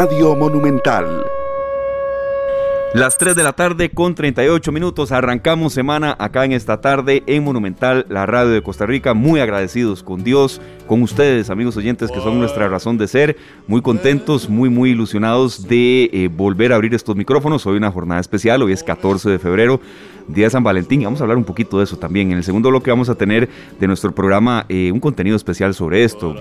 Radio Monumental. Las 3 de la tarde con 38 minutos. Arrancamos semana acá en esta tarde en Monumental, la radio de Costa Rica. Muy agradecidos con Dios, con ustedes, amigos oyentes, que son nuestra razón de ser. Muy contentos, muy, muy ilusionados de eh, volver a abrir estos micrófonos. Hoy una jornada especial, hoy es 14 de febrero, día de San Valentín. Vamos a hablar un poquito de eso también. En el segundo bloque vamos a tener de nuestro programa eh, un contenido especial sobre esto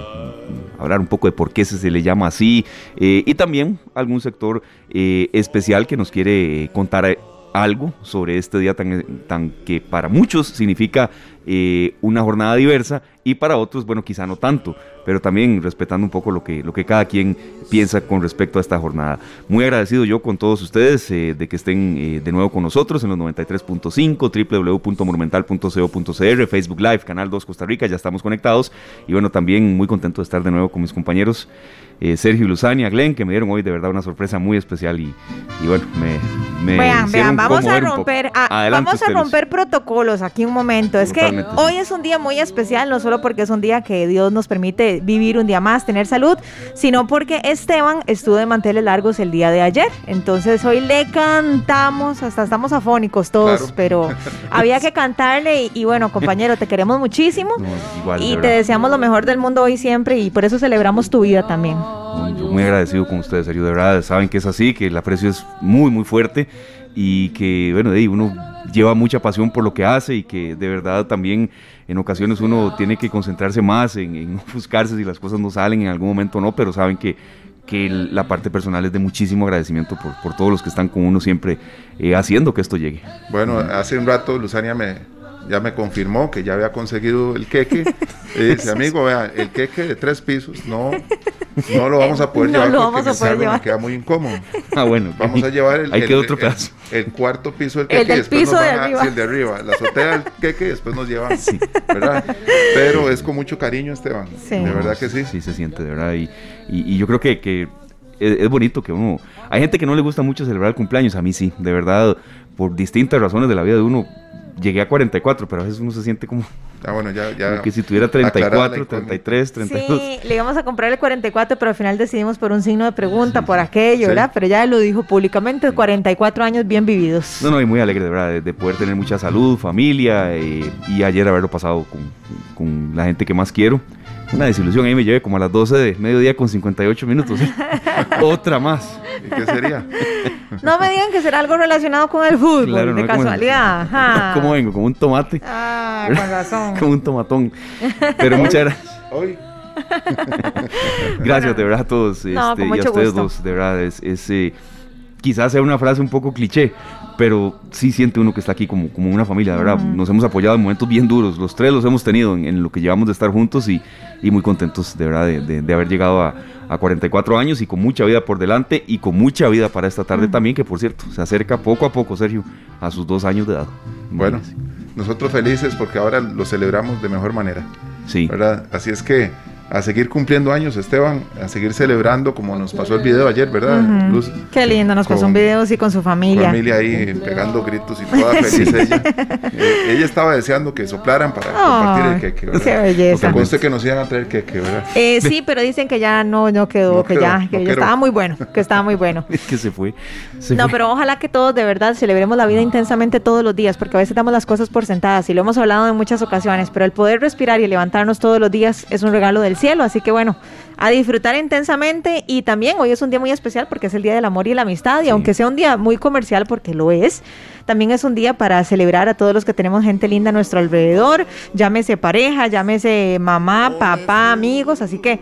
hablar un poco de por qué se, le llama así eh, y también algún sector eh, especial que nos quiere contar algo sobre este día tan, tan que para muchos significa eh, una jornada diversa y para otros, bueno, quizá no tanto, pero también respetando un poco lo que, lo que cada quien piensa con respecto a esta jornada. Muy agradecido yo con todos ustedes eh, de que estén eh, de nuevo con nosotros en los 93.5, www.monumental.co.cr, Facebook Live, Canal 2 Costa Rica, ya estamos conectados y bueno, también muy contento de estar de nuevo con mis compañeros eh, Sergio Luzania, Glenn, que me dieron hoy de verdad una sorpresa muy especial y, bueno, me, me vean, vean, vamos a romper, ah, vamos a romper protocolos aquí un momento. Es que hoy es un día muy especial, no solo porque es un día que Dios nos permite vivir un día más, tener salud, sino porque Esteban estuvo de manteles largos el día de ayer. Entonces hoy le cantamos, hasta estamos afónicos todos, pero había que cantarle y, bueno, compañero, te queremos muchísimo y te deseamos lo mejor del mundo hoy siempre y por eso celebramos tu vida también. Muy, agradecido con ustedes, Sergio, de verdad, saben que es así, que el aprecio es muy, muy fuerte y que, bueno, de uno lleva mucha pasión por lo que hace y que de verdad también en ocasiones uno tiene que concentrarse más en, en buscarse si las cosas no salen en algún momento no, pero saben que, que la parte personal es de muchísimo agradecimiento por, por todos los que están con uno siempre eh, haciendo que esto llegue. Bueno, hace un rato Luzania me, ya me confirmó que ya había conseguido el queque. Y dice, amigo, vea, el queque de tres pisos, no, no lo vamos a poder llevar porque me, queda muy incómodo. Ah, bueno. Vamos a llevar el, el, otro pedazo. El, cuarto piso del queque. El del piso de arriba. el de arriba. La azotea del queque después nos llevan. Sí. ¿Verdad? Pero es con mucho cariño, Esteban. Sí. De verdad que sí. Sí, se siente, de verdad. Y, y, yo creo que, que es, bonito que uno... Hay gente que no le gusta mucho celebrar el cumpleaños, a mí sí, de verdad, por distintas razones de la vida de uno llegué a 44, pero a veces uno se siente como, ah, bueno, ya, ya que si tuviera 34, 33, 32. Sí, le íbamos a comprar el 44, pero al final decidimos por un signo de pregunta, por aquello, ¿verdad? Pero ya lo dijo públicamente, 44 años bien vividos. No, no, y muy alegre, de verdad, de, poder tener mucha salud, familia, eh, y ayer haberlo pasado con, con la gente que más quiero una desilusión. Ahí me llevé como a las 12 de mediodía con 58 minutos. Otra más. ¿Y qué sería? No me digan que será algo relacionado con el fútbol, de casualidad. ¿Cómo vengo? Como un tomate. Ah, con razón. como un tomatón. Pero muchas gracias. Hoy. gracias de verdad a todos este, y a ustedes dos. De verdad, es, eh, quizás sea una frase un poco cliché, pero sí siente uno que está aquí como, como una familia, de verdad. Nos hemos apoyado en momentos bien duros, los tres los hemos tenido en, lo que llevamos de estar juntos y, y muy contentos de verdad de, de, haber llegado a, a, 44 años y con mucha vida por delante y con mucha vida para esta tarde también, que por cierto, se acerca poco a poco, Sergio, a sus dos años de edad. Bueno, nosotros felices porque ahora lo celebramos de mejor manera. Sí. ¿verdad? Así es que a seguir cumpliendo años, Esteban, a seguir celebrando como nos pasó el video ayer, ¿verdad? Luz, Qué lindo, nos pasó un video así con su familia. familia ahí pegando gritos y toda feliz ella. Eh, ella estaba deseando que soplaran para compartir el queque, ¿verdad? Qué belleza. Porque conste que nos iban a traer queque, ¿verdad? Eh, sí, pero dicen que ya no, no quedó, que ya, que ya estaba muy bueno, que estaba muy bueno. Es que se fue. no, pero ojalá que todos de verdad celebremos la vida intensamente todos los días, porque a veces damos las cosas por sentadas y lo hemos hablado en muchas ocasiones, pero el poder respirar y levantarnos todos los días es un regalo del cielo, así que bueno, a disfrutar intensamente y también hoy es un día muy especial porque es el Día del Amor y la Amistad y aunque sea un día muy comercial porque lo es, también es un día para celebrar a todos los que tenemos gente linda a nuestro alrededor, llámese pareja, llámese mamá, papá, amigos, así que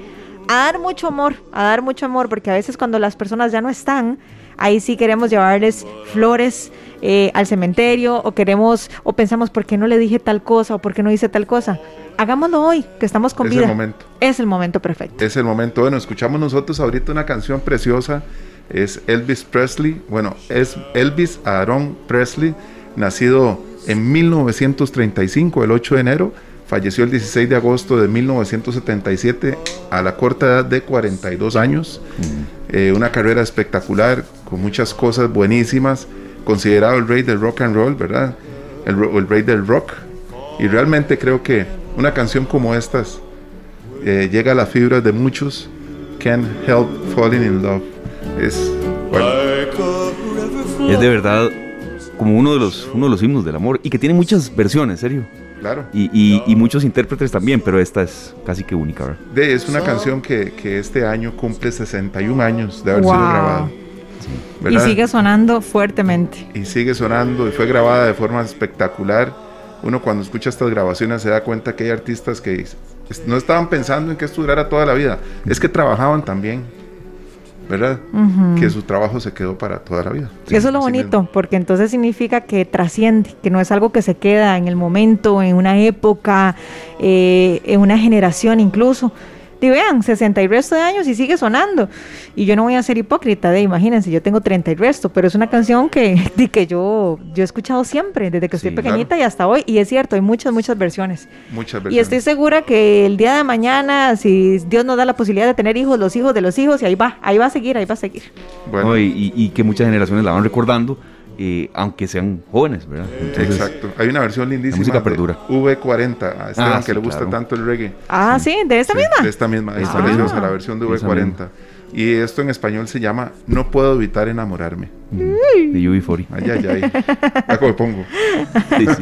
a dar mucho amor, a dar mucho amor porque a veces cuando las personas ya no están, ahí sí queremos llevarles flores eh, al cementerio o queremos o pensamos por qué no le dije tal cosa o por qué no hice tal cosa. Hagámoslo hoy, que estamos con vida. Es el momento. Es el momento perfecto. Es el momento. Bueno, escuchamos nosotros ahorita una canción preciosa. Es Elvis Presley. Bueno, es Elvis Aaron Presley, nacido en 1935, el 8 de enero. Falleció el 16 de agosto de 1977 a la corta edad de 42 años. Mm. Eh, una carrera espectacular, con muchas cosas buenísimas. Considerado el rey del rock and roll, ¿verdad? El, el rey del rock. Y realmente creo que una canción como estas eh, llega a las fibras de muchos. Can't help falling in love. Es, bueno. es de verdad como uno de los uno de los himnos del amor y que tiene muchas versiones, serio. Claro. Y, y, muchos intérpretes también, pero esta es casi que única. ¿verdad? De, es una canción que, que, este año cumple 61 años de haber sido grabada. Y sigue sonando fuertemente. Y sigue sonando y fue grabada de forma espectacular. Uno cuando escucha estas grabaciones se da cuenta que hay artistas que no estaban pensando en que esto durara toda la vida, es que trabajaban también. ¿Verdad? Que su trabajo se quedó para toda la vida. Eso es lo bonito, porque entonces significa que trasciende, que no es algo que se queda en el momento, en una época, eh, en una generación incluso, y vean, 60 y resto de años y sigue sonando. Y yo no voy a ser hipócrita, de imagínense, yo tengo 30 y resto, pero es una canción que, que yo, yo he escuchado siempre, desde que estoy pequeñita y hasta hoy. Y es cierto, hay muchas, muchas versiones. Muchas versiones. Y estoy segura que el día de mañana, si Dios nos da la posibilidad de tener hijos, los hijos de los hijos, y ahí va, ahí va a seguir, ahí va a seguir. Bueno. y, y que muchas generaciones la van recordando aunque sean jóvenes, ¿verdad? Exacto. Hay una versión lindísima. música perdura. V40, a Esteban ah, que le gusta tanto el reggae. Ah, sí, de esta misma. De esta misma, es preciosa la versión de V40. Y esto en español se llama No puedo evitar enamorarme. Mm. De UB40. Ay, ay, ay. Acá me pongo. Sí, sí.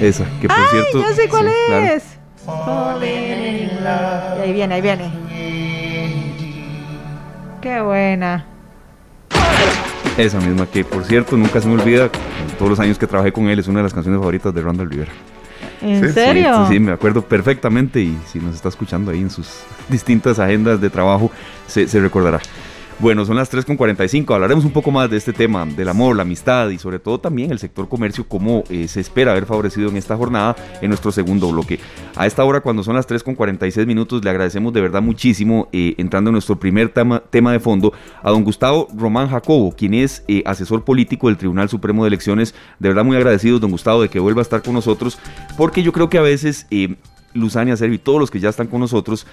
Esa, que por ay, cierto. Ya sé cuál es. ahí viene, ahí viene. Qué buena. Esa misma, que por cierto nunca se me olvida, todos los años que trabajé con él, es una de las canciones favoritas de Randall Rivera. ¿En serio? Sí, me acuerdo perfectamente y si nos está escuchando ahí en sus distintas agendas de trabajo, se, se recordará. Bueno, son las 3.45. Hablaremos un poco más de este tema, del amor, la amistad y sobre todo también el sector comercio, cómo eh, se espera haber favorecido en esta jornada en nuestro segundo bloque. A esta hora, cuando son las 3.46 minutos, le agradecemos de verdad muchísimo, eh, entrando en nuestro primer tema, tema, de fondo, a don Gustavo Román Jacobo, quien es eh, asesor político del Tribunal Supremo de Elecciones. De verdad muy agradecidos, don Gustavo, de que vuelva a estar con nosotros, porque yo creo que a veces... Luzania, Servi todos los que ya están con nosotros,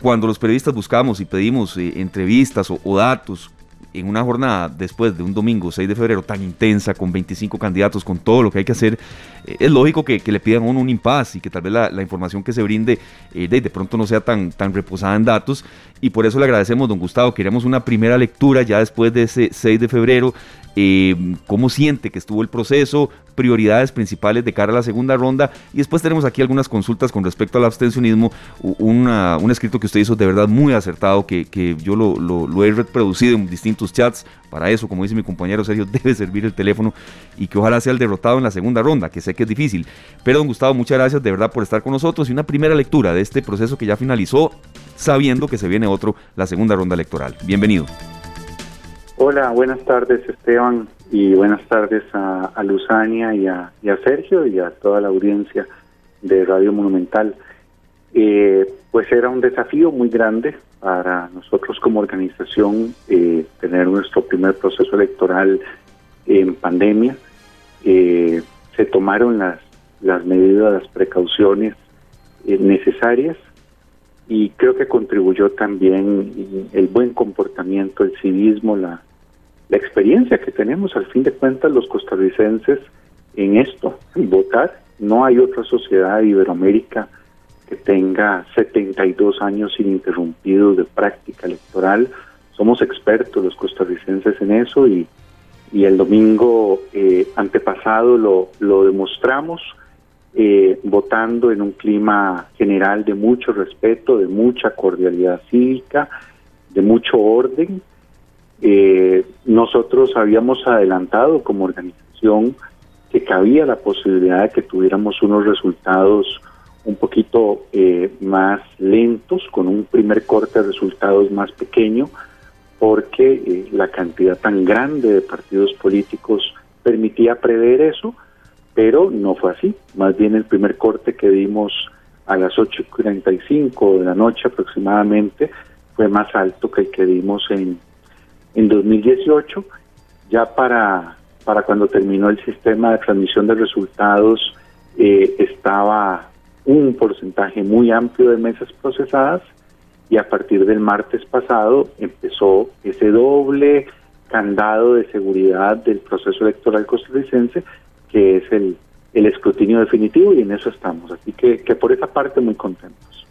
cuando los periodistas buscamos y pedimos eh, entrevistas o, datos en una jornada después de un domingo 6 de febrero tan intensa, con 25 candidatos, con todo lo que hay que hacer, eh, es lógico que, le pidan a uno un impas y que tal vez la, información que se brinde eh, de, de, pronto no sea tan, tan reposada en datos. Y por eso le agradecemos, don Gustavo, queremos una primera lectura ya después de ese 6 de febrero, eh, cómo siente que estuvo el proceso, prioridades principales de cara a la segunda ronda y después tenemos aquí algunas consultas con respecto al abstencionismo, un escrito que usted hizo de verdad muy acertado que, yo lo, he reproducido en distintos chats, para eso como dice mi compañero Sergio debe servir el teléfono y que ojalá sea el derrotado en la segunda ronda, que sé que es difícil. Pero don Gustavo, muchas gracias de verdad por estar con nosotros y una primera lectura de este proceso que ya finalizó sabiendo que se viene otro, la segunda ronda electoral. Bienvenido. Hola, buenas tardes Esteban y buenas tardes a, Luzania y a, Sergio y a toda la audiencia de Radio Monumental. Eh, pues era un desafío muy grande para nosotros como organización eh, tener nuestro primer proceso electoral en pandemia. Eh, se tomaron las, las medidas, las precauciones necesarias y creo que contribuyó también el buen comportamiento, el civismo, la, la experiencia que tenemos al fin de cuentas los costarricenses en esto, votar. No hay otra sociedad de Iberoamérica que tenga 72 años ininterrumpidos de práctica electoral. Somos expertos los costarricenses en eso y, y el domingo eh, antepasado lo, lo demostramos eh, votando en un clima general de mucho respeto, de mucha cordialidad cívica, de mucho orden eh, nosotros habíamos adelantado como organización que cabía la posibilidad de que tuviéramos unos resultados un poquito eh, más lentos, con un primer corte de resultados más pequeño, porque eh, la cantidad tan grande de partidos políticos permitía prever eso, pero no fue así. Más bien el primer corte que dimos a las 8.45 de la noche aproximadamente fue más alto que el que dimos en en 2018, ya para, para cuando terminó el sistema de transmisión de resultados, eh, estaba un porcentaje muy amplio de mesas procesadas y a partir del martes pasado empezó ese doble candado de seguridad del proceso electoral costarricense, que es el, el escrutinio definitivo y en eso estamos. Así que, que por esa parte muy contentos.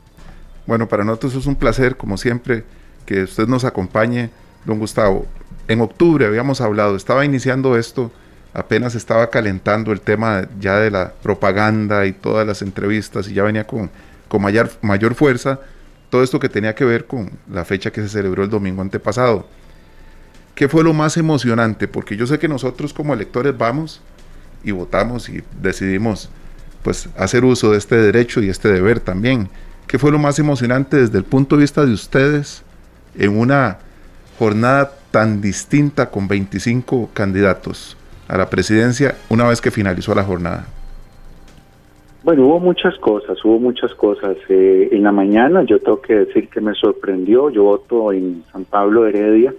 Bueno, para nosotros es un placer, como siempre, que usted nos acompañe, don Gustavo. En octubre habíamos hablado, estaba iniciando esto, apenas estaba calentando el tema ya de la propaganda y todas las entrevistas y ya venía con, con mayor, mayor fuerza todo esto que tenía que ver con la fecha que se celebró el domingo antepasado. ¿Qué fue lo más emocionante? Porque yo sé que nosotros como electores vamos y votamos y decidimos pues hacer uso de este derecho y este deber también. ¿Qué fue lo más emocionante desde el punto de vista de ustedes en una jornada tan distinta con 25 candidatos a la presidencia una vez que finalizó la jornada? Bueno, hubo muchas cosas, hubo muchas cosas. Eh, en la mañana yo tengo que decir que me sorprendió, yo voto en San Pablo Heredia,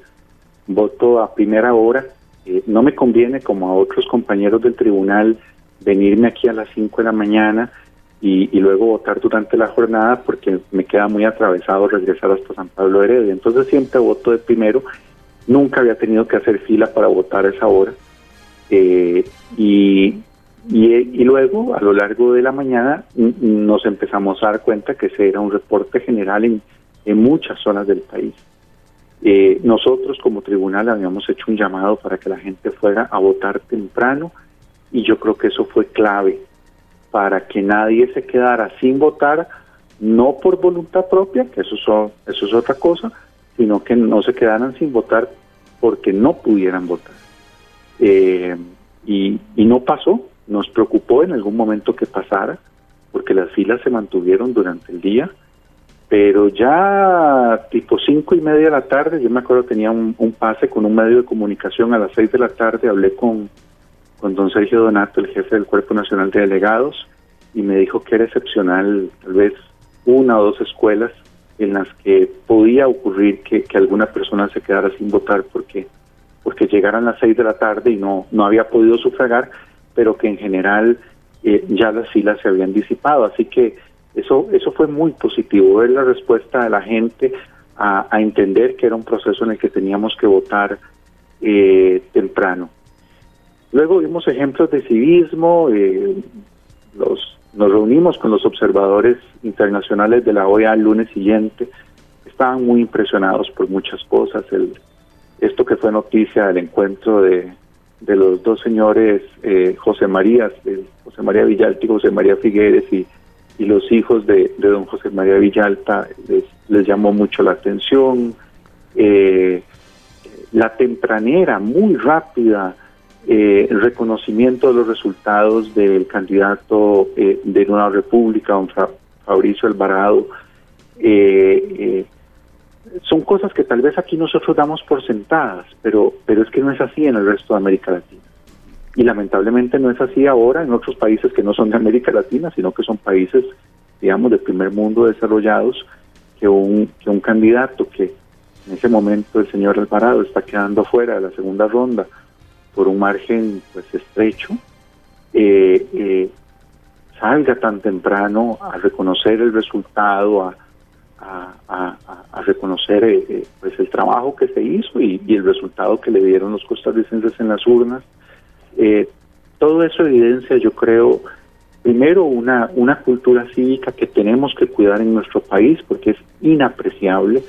voto a primera hora, eh, no me conviene como a otros compañeros del tribunal venirme aquí a las 5 de la mañana y, luego votar durante la jornada porque me queda muy atravesado regresar hasta San Pablo Heredia. Entonces siempre voto de primero, nunca había tenido que hacer fila para votar a esa hora. Eh, y y, luego, a lo largo de la mañana, nos empezamos a dar cuenta que ese era un reporte general en, muchas zonas del país. Eh, nosotros como tribunal habíamos hecho un llamado para que la gente fuera a votar temprano y yo creo que eso fue clave para que nadie se quedara sin votar, no por voluntad propia, que eso, eso es otra cosa, sino que no se quedaran sin votar porque no pudieran votar. Eh, y, no pasó, nos preocupó en algún momento que pasara, porque las filas se mantuvieron durante el día, pero ya tipo cinco y media de la tarde, yo me acuerdo tenía un, pase con un medio de comunicación a las seis de la tarde, hablé con, con don Sergio Donato, el jefe del Cuerpo Nacional de Delegados, y me dijo que era excepcional, tal vez una o dos escuelas en las que podía ocurrir que, alguna persona se quedara sin votar porque porque llegaran las seis de la tarde y no no había podido sufragar, pero que en general eh, ya las filas se habían disipado. Así que eso, eso fue muy positivo, ver la respuesta de la gente a, entender que era un proceso en el que teníamos que votar eh, temprano. Luego vimos ejemplos de civismo, eh, nos reunimos con los observadores internacionales de la OEA el lunes siguiente, estaban muy impresionados por muchas cosas, esto que fue noticia del encuentro de, de los dos señores eh, José María, José María Villalta y José María Figueres y, y los hijos de, don José María Villalta les, les llamó mucho la atención. Eh, la tempranera, muy rápida, eh, el reconocimiento de los resultados del candidato de Nueva República, don Fabricio Alvarado, eh, son cosas que tal vez aquí nosotros damos por sentadas, pero, pero es que no es así en el resto de América Latina. Y lamentablemente no es así ahora en otros países que no son de América Latina, sino que son países, digamos, del primer mundo desarrollados, que un, que un candidato que en ese momento el señor Alvarado está quedando fuera de la segunda ronda por un margen pues estrecho, eh, eh, salga tan temprano a reconocer el resultado, a a, reconocer eh, pues el trabajo que se hizo y, el resultado que le dieron los costarricenses en las urnas. Todo eso evidencia, yo creo, primero una, una cultura cívica que tenemos que cuidar en nuestro país porque es inapreciable.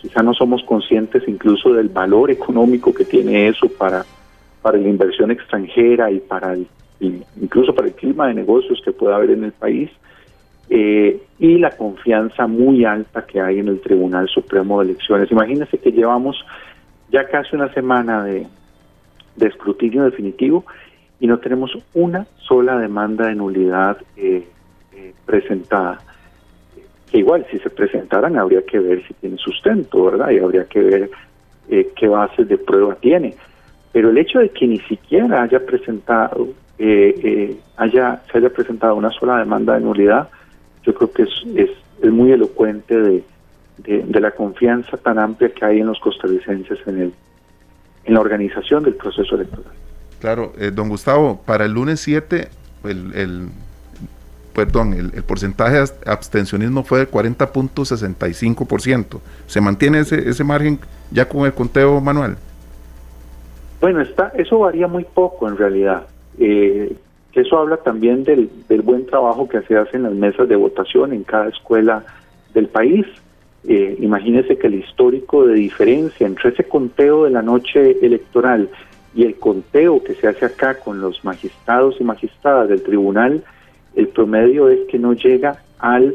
Quizá no somos conscientes incluso del valor económico que tiene eso para, para la inversión extranjera y para incluso para el clima de negocios que pueda haber en el país. Eh, y la confianza muy alta que hay en el Tribunal Supremo de Elecciones. Imagínense que llevamos ya casi una semana de, escrutinio definitivo y no tenemos una sola demanda de nulidad eh, eh, presentada. Que igual, si se presentaran, habría que ver si tiene sustento, ¿verdad? Y habría que ver qué bases de prueba tiene. Pero el hecho de que ni siquiera haya presentado, haya, se haya presentado una sola demanda de nulidad, yo creo que es, es, muy elocuente de, de, la confianza tan amplia que hay en los costarricenses en, el, en la organización del proceso electoral. Claro, eh, don Gustavo, para el lunes 7, el, el perdón, el, porcentaje de abstencionismo fue del 40.65%. ¿Se mantiene ese, ese margen ya con el conteo manual? Bueno, está, eso varía muy poco en realidad. Eh, eso habla también del, buen trabajo que se hace en las mesas de votación en cada escuela del país. eh, imagínese que el histórico de diferencia entre ese conteo de la noche electoral y el conteo que se hace acá con los magistrados y magistradas del tribunal, el promedio es que no llega al,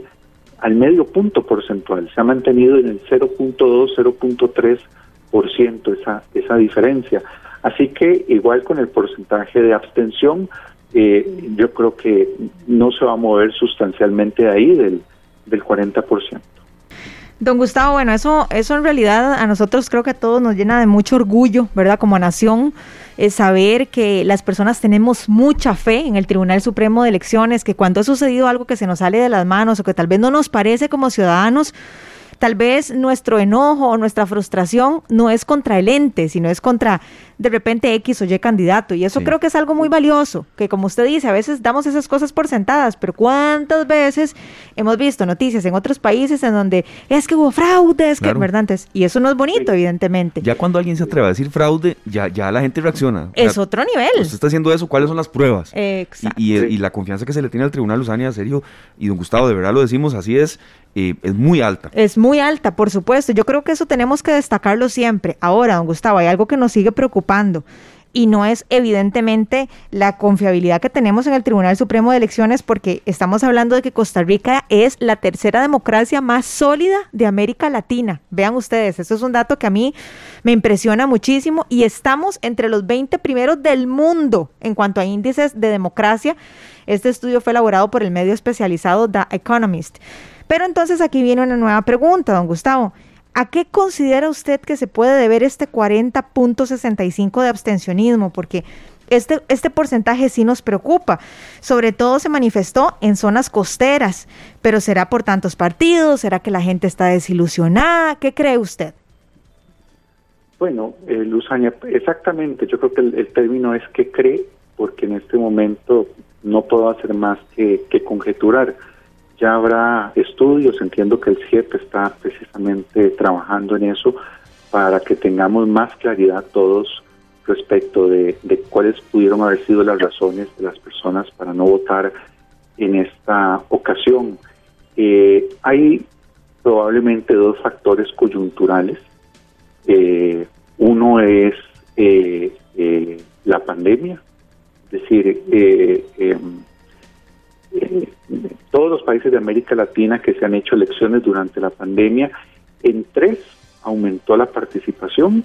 al medio punto porcentual, se ha mantenido en el 0.2, 0.3% esa, esa diferencia. Así que igual con el porcentaje de abstención, eh, yo creo que no se va a mover sustancialmente ahí del, del 40%. Don Gustavo, bueno, eso, eso en realidad a nosotros creo que a todos nos llena de mucho orgullo, ¿verdad? Como nación, es saber que las personas tenemos mucha fe en el Tribunal Supremo de Elecciones, que cuando ha sucedido algo que se nos sale de las manos o que tal vez no nos parece como ciudadanos, tal vez nuestro enojo o nuestra frustración no es contra el ente, sino es contra de repente X o Y candidato. Y eso creo que es algo muy valioso, que como usted dice, a veces damos esas cosas por sentadas, pero ¿cuántas veces hemos visto noticias en otros países en donde es que hubo fraudes, que, ¿verdad? y eso no es bonito, evidentemente. Ya cuando alguien se atreve a decir fraude, ya, ya la gente reacciona. Es otro nivel. Usted está haciendo eso, ¿cuáles son las pruebas? Exacto. Y, y, la confianza que se le tiene al Tribunal Usania, serio, y don Gustavo, de verdad lo decimos, así es, eh, es muy alta. Es muy alta, por supuesto. Yo creo que eso tenemos que destacarlo siempre. Ahora, don Gustavo, hay algo que nos sigue preocupando y no es evidentemente la confiabilidad que tenemos en el Tribunal Supremo de Elecciones porque estamos hablando de que Costa Rica es la tercera democracia más sólida de América Latina. Vean ustedes, eso es un dato que a mí me impresiona muchísimo y estamos entre los 20 primeros del mundo en cuanto a índices de democracia. Este estudio fue elaborado por el medio especializado The Economist. Pero entonces aquí viene una nueva pregunta, don Gustavo. ¿A qué considera usted que se puede deber este 40.65 de abstencionismo? Porque este, este porcentaje sí nos preocupa. Sobre todo se manifestó en zonas costeras, pero ¿será por tantos partidos? ¿Será que la gente está desilusionada? ¿Qué cree usted? Bueno, eh, Luzania, exactamente, yo creo que el, término es que cree, porque en este momento no puedo hacer más que conjeturar ya habrá estudios, entiendo que el CIEP está precisamente trabajando en eso para que tengamos más claridad todos respecto de, cuáles pudieron haber sido las razones de las personas para no votar en esta ocasión. Eh, hay probablemente dos factores coyunturales. Eh, uno es eh, la pandemia, es decir, em, todos los países de América Latina que se han hecho elecciones durante la pandemia, en tres aumentó la participación,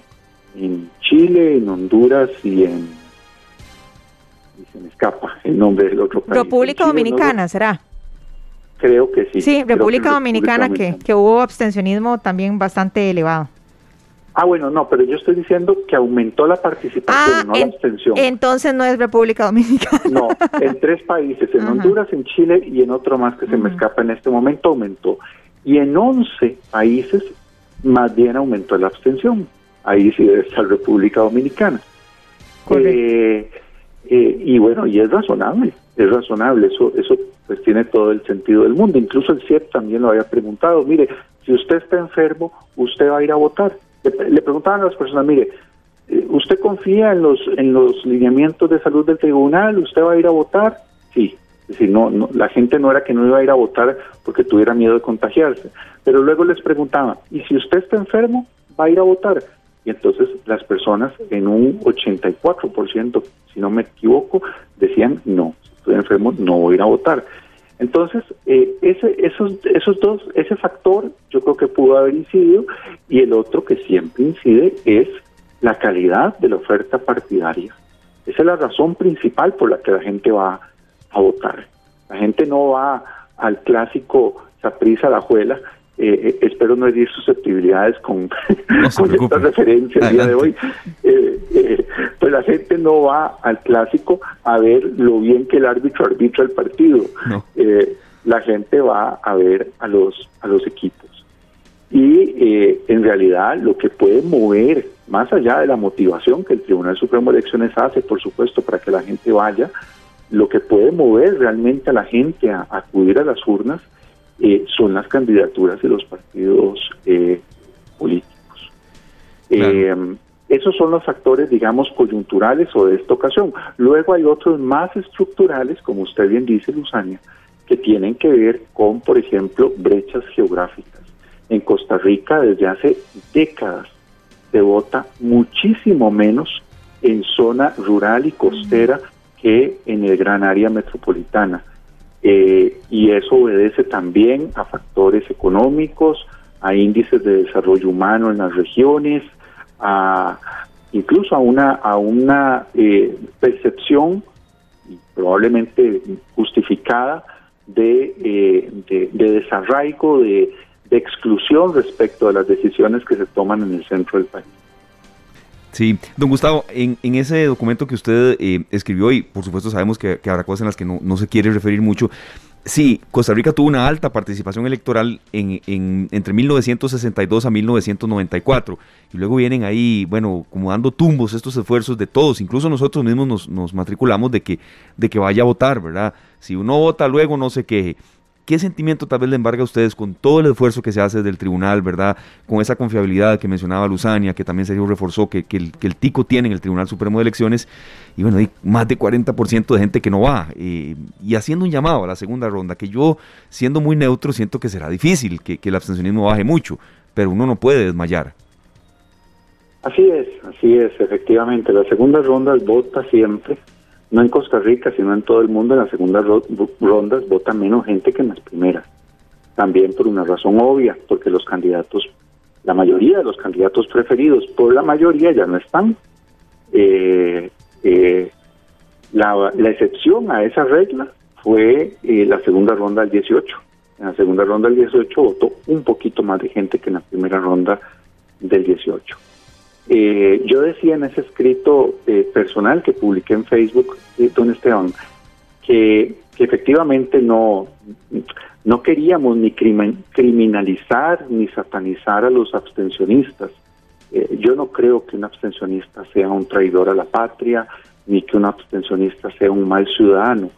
en Chile, en Honduras y en... Y se me escapa el nombre del otro país. República Dominicana, ¿será? Creo que sí. Sí, República Dominicana, que, que hubo abstencionismo también bastante elevado. Ah, bueno, no, pero yo estoy diciendo que aumentó la participación, ah, no la abstención. Entonces no es República Dominicana. No, en tres países, en Honduras, en Chile y en otro más que se me escapa en este momento aumentó. Y en 11 países más bien aumentó la abstención. Ahí sí debe estar República Dominicana. Eh, eh, y bueno, y es razonable, es razonable, eso, eso pues tiene todo el sentido del mundo. Incluso el CIEP también lo había preguntado, mire, si usted está enfermo, usted va a ir a votar le, preguntaban a las personas, mire, eh, ¿usted confía en los en los lineamientos de salud del tribunal? ¿Usted va a ir a votar? Sí. Es no, no, la gente no era que no iba a ir a votar porque tuviera miedo de contagiarse. Pero luego les preguntaba, ¿y si usted está enfermo, va a ir a votar? Y entonces las personas en un 84%, si no me equivoco, decían, no, si estoy enfermo, no voy a ir a votar. Entonces, eh, ese, esos, esos dos, ese factor yo creo que pudo haber incidido y el otro que siempre incide es la calidad de la oferta partidaria. Esa es la razón principal por la que la gente va a votar. La gente no va al clásico Saprisa la Juela eh, eh, espero no herir susceptibilidades con, esta referencia el día de hoy. Eh, pues la gente no va al clásico a ver lo bien que el árbitro arbitra el partido. la gente va a ver a los, a los equipos. Y en realidad lo que puede mover, más allá de la motivación que el Tribunal Supremo de Elecciones hace, por supuesto, para que la gente vaya, lo que puede mover realmente a la gente a acudir a las urnas eh, son las candidaturas de los partidos eh, políticos. Eh, esos son los factores, digamos, coyunturales o de esta ocasión. Luego hay otros más estructurales, como usted bien dice, Luzania, que tienen que ver con, por ejemplo, brechas geográficas. En Costa Rica desde hace décadas se vota muchísimo menos en zona rural y costera que en el gran área metropolitana. Eh, y eso obedece también a factores económicos, a índices de desarrollo humano en las regiones, a incluso a una a una eh, percepción probablemente justificada de, eh, de, desarraigo, de, de exclusión respecto a las decisiones que se toman en el centro del país. Sí, don Gustavo, en, en ese documento que usted eh, escribió, y por supuesto sabemos que, habrá cosas en las que no, no, se quiere referir mucho, sí, Costa Rica tuvo una alta participación electoral en, en, entre 1962 a 1994, y luego vienen ahí, bueno, como dando tumbos estos esfuerzos de todos, incluso nosotros mismos nos, nos matriculamos de que, de que vaya a votar, ¿verdad? Si uno vota luego no se queje. ¿Qué sentimiento tal vez le embarga a ustedes con todo el esfuerzo que se hace del tribunal, verdad? Con esa confiabilidad que mencionaba Luzania, que también se reforzó, que, que, el, el tico tiene en el Tribunal Supremo de Elecciones, y bueno, hay más de 40% de gente que no va, y haciendo un llamado a la segunda ronda, que yo, siendo muy neutro, siento que será difícil, que, que el abstencionismo baje mucho, pero uno no puede desmayar. Así es, así es, efectivamente. La segunda ronda vota siempre no en Costa Rica, sino en todo el mundo, en las segundas rondas vota menos gente que en las primeras. También por una razón obvia, porque los candidatos, la mayoría de los candidatos preferidos por la mayoría ya no están. Eh, eh, la, excepción a esa regla fue eh, la segunda ronda del 18. En la segunda ronda del 18 votó un poquito más de gente que en la primera ronda del 18. Eh, yo decía en ese escrito eh, personal que publiqué en Facebook, eh, don Esteban, que, efectivamente no, no queríamos ni criminalizar ni satanizar a los abstencionistas. yo no creo que un abstencionista sea un traidor a la patria, ni que un abstencionista sea un mal ciudadano.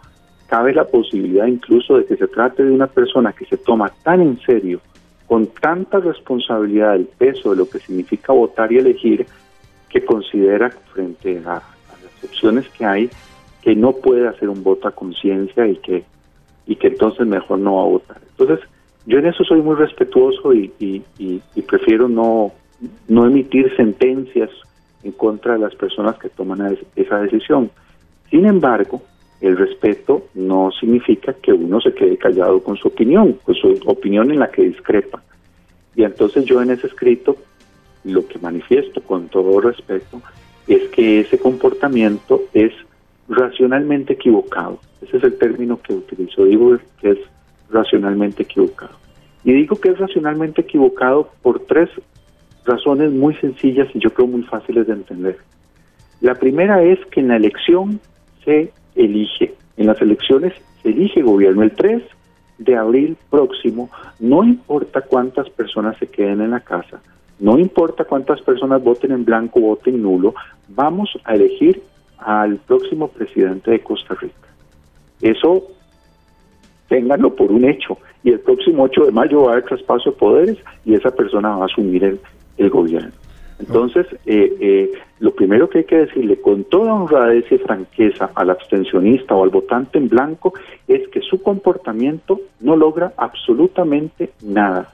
Cabe la posibilidad incluso de que se trate de una persona que se toma tan en serio con tanta responsabilidad el peso de lo que significa votar y elegir, que considera frente a, las opciones que hay que no puede hacer un voto a conciencia y que y que entonces mejor no va a votar. Entonces, yo en eso soy muy respetuoso y, y, prefiero no, no emitir sentencias en contra de las personas que toman esa decisión. Sin embargo, el respeto no significa que uno se quede callado con su opinión, con su opinión en la que discrepa. Y entonces yo en ese escrito lo que manifiesto con todo respeto es que ese comportamiento es racionalmente equivocado. Ese es el término que utilizo, digo que es racionalmente equivocado. Y digo que es racionalmente equivocado por tres razones muy sencillas y yo creo muy fáciles de entender. La primera es que en la elección se elige. En las elecciones se elige gobierno. El 3 de abril próximo, no importa cuántas personas se queden en la casa, no importa cuántas personas voten en blanco, voten nulo, vamos a elegir al próximo presidente de Costa Rica. Eso ténganlo por un hecho. Y el próximo 8 de mayo va a haber traspaso de poderes y esa persona va a asumir el, el gobierno. Entonces, eh, eh, lo primero que hay que decirle con toda honradez y franqueza al abstencionista o al votante en blanco es que su comportamiento no logra absolutamente nada.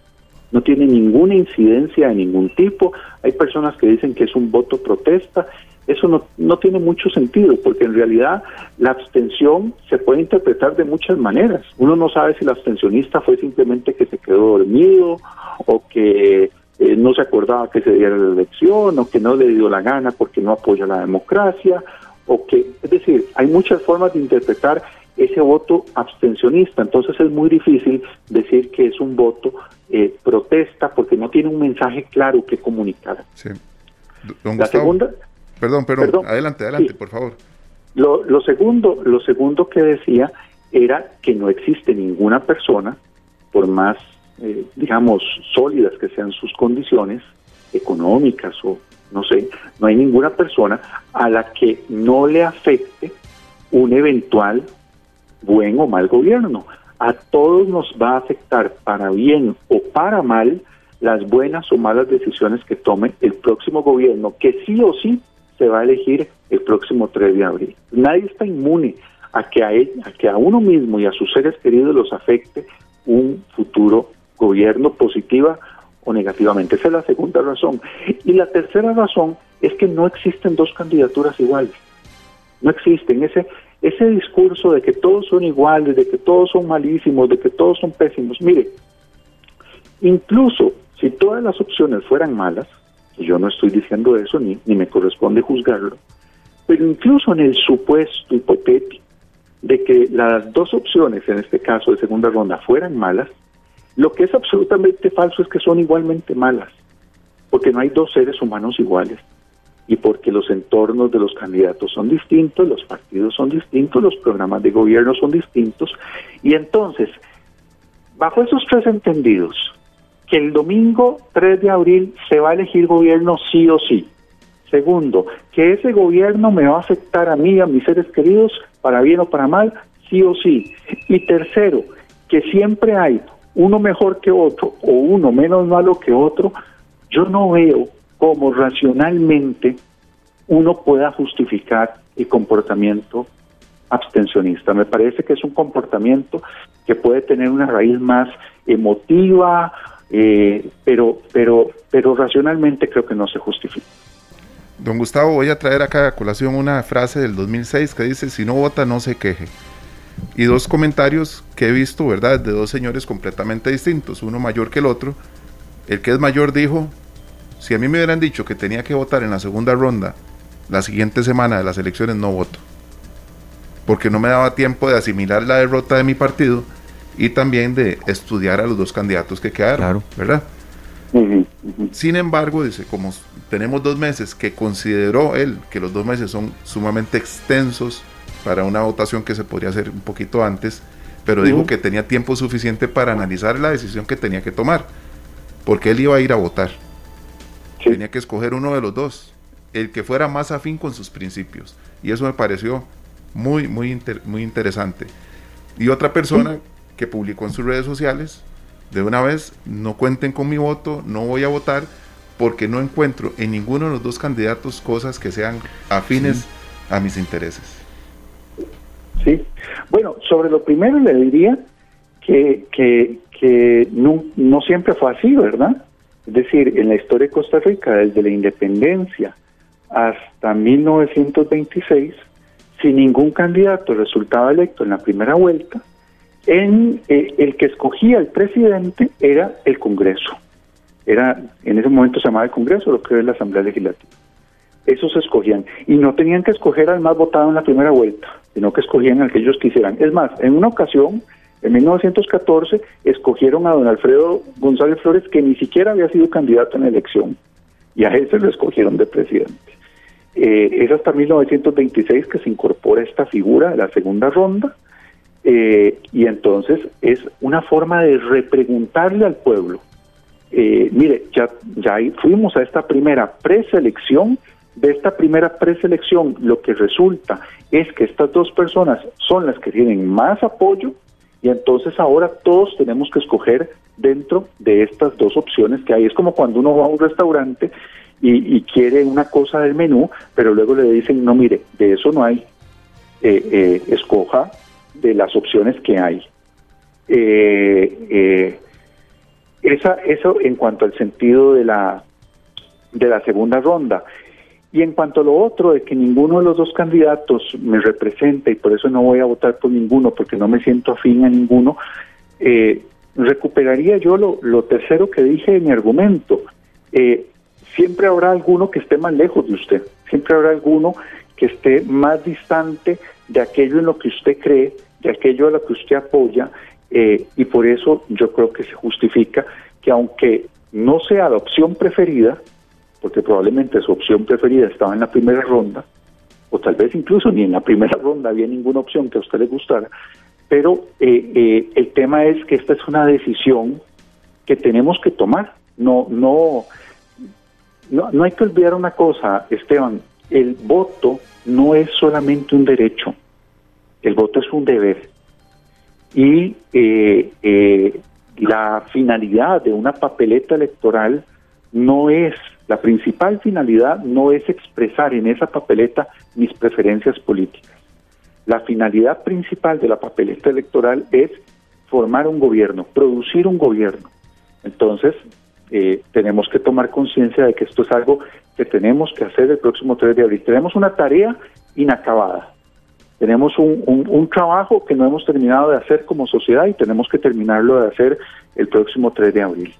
No tiene ninguna incidencia de ningún tipo. Hay personas que dicen que es un voto protesta. Eso no, no tiene mucho sentido porque en realidad la abstención se puede interpretar de muchas maneras. Uno no sabe si el abstencionista fue simplemente que se quedó dormido o que eh, no se acordaba que se diera la elección o que no le dio la gana porque no apoya la democracia o que, es decir, hay muchas formas de interpretar ese voto abstencionista, entonces es muy difícil decir que es un voto eh, protesta porque no tiene un mensaje claro que comunicar. Sí. la segunda, perdón, perdón, adelante, adelante, por favor. Lo, lo segundo, lo segundo que decía era que no existe ninguna persona, por más eh, digamos, sólidas que sean sus condiciones económicas o no sé, no hay ninguna persona a la que no le afecte un eventual buen o mal gobierno. A todos nos va a afectar para bien o para mal las buenas o malas decisiones que tome el próximo gobierno, que sí o sí se va a elegir el próximo 3 de abril. Nadie está inmune a que a, él, a que a uno mismo y a sus seres queridos los afecte un futuro gobierno positiva o negativamente. Esa es la segunda razón. Y la tercera razón es que no existen dos candidaturas iguales. No existen. Ese, ese discurso de que todos son iguales, de que todos son malísimos, de que todos son pésimos. Mire, incluso si todas las opciones fueran malas, y yo no estoy diciendo eso ni, ni me corresponde juzgarlo, pero incluso en el supuesto hipotético de que las dos opciones, en este caso de segunda ronda, fueran malas, lo que es absolutamente falso es que son igualmente malas, porque no hay dos seres humanos iguales y porque los entornos de los candidatos son distintos, los partidos son distintos, los programas de gobierno son distintos, y entonces, bajo esos tres entendidos, que el domingo 3 de abril se va a elegir gobierno sí o sí. Segundo, que ese gobierno me va a afectar a mí, a mis seres queridos, para bien o para mal, sí o sí. Y tercero, que siempre hay uno mejor que otro o uno menos malo que otro, yo no veo cómo racionalmente uno pueda justificar el comportamiento abstencionista. Me parece que es un comportamiento que puede tener una raíz más emotiva, eh, pero, pero, pero racionalmente creo que no se justifica. Don Gustavo, voy a traer acá a colación una frase del 2006 que dice, si no vota, no se queje y dos comentarios que he visto, ¿verdad? De dos señores completamente distintos, uno mayor que el otro. El que es mayor dijo, si a mí me hubieran dicho que tenía que votar en la segunda ronda la siguiente semana de las elecciones, no voto. Porque no me daba tiempo de asimilar la derrota de mi partido y también de estudiar a los dos candidatos que quedaron, ¿verdad? Sin embargo, dice, como tenemos dos meses, que consideró él que los dos meses son sumamente extensos para una votación que se podría hacer un poquito antes, pero dijo que tenía tiempo suficiente para analizar la decisión que tenía que tomar, porque él iba a ir a votar. Tenía que escoger uno de los dos, el que fuera más afín con sus principios. Y eso me pareció muy, muy, muy interesante. Y otra persona que publicó en sus redes sociales, de una vez, no cuenten con mi voto, no voy a votar, porque no encuentro en ninguno de los dos candidatos cosas que sean afines a mis intereses. Sí. Bueno, sobre lo primero le diría que, que, no siempre fue así, ¿verdad? Es decir, en la historia de Costa Rica, desde la independencia hasta 1926, si ningún candidato resultaba electo en la primera vuelta, en, eh, el que escogía el presidente era el Congreso. Era, en ese momento se llamaba el Congreso, lo que es la Asamblea Legislativa esos escogían. Y no tenían que escoger al más votado en la primera vuelta, sino que escogían al que ellos quisieran. Es más, en una ocasión, en 1914, escogieron a don Alfredo González Flores, que ni siquiera había sido candidato en la elección, y a ese lo escogieron de presidente. Eh, es hasta 1926 que se incorpora esta figura de la segunda ronda, eh, y entonces es una forma de repreguntarle al pueblo. Eh, mire, ya, ya fuimos a esta primera preselección de esta primera preselección lo que resulta es que estas dos personas son las que tienen más apoyo y entonces ahora todos tenemos que escoger dentro de estas dos opciones que hay. Es como cuando uno va a un restaurante y, quiere una cosa del menú, pero luego le dicen, no, mire, de eso no hay, eh, eh, escoja de las opciones que hay. Eh, esa, eso en cuanto al sentido de la, de la segunda ronda. Y en cuanto a lo otro, de que ninguno de los dos candidatos me representa y por eso no voy a votar por ninguno, porque no me siento afín a ninguno, eh, recuperaría yo lo, lo, tercero que dije en mi argumento. Eh, siempre habrá alguno que esté más lejos de usted, siempre habrá alguno que esté más distante de aquello en lo que usted cree, de aquello a lo que usted apoya, eh, y por eso yo creo que se justifica que aunque no sea la opción preferida, porque probablemente su opción preferida estaba en la primera ronda, o tal vez incluso ni en la primera ronda había ninguna opción que a usted le gustara, pero eh, eh, el tema es que esta es una decisión que tenemos que tomar. No, no, no, no hay que olvidar una cosa, Esteban, el voto no es solamente un derecho, el voto es un deber. Y eh, la finalidad de una papeleta electoral no es la principal finalidad no es expresar en esa papeleta mis preferencias políticas. La finalidad principal de la papeleta electoral es formar un gobierno, producir un gobierno. Entonces, eh, tenemos que tomar conciencia de que esto es algo que tenemos que hacer el próximo 3 de abril. Tenemos una tarea inacabada. Tenemos un, un, trabajo que no hemos terminado de hacer como sociedad y tenemos que terminarlo de hacer el próximo 3 de abril.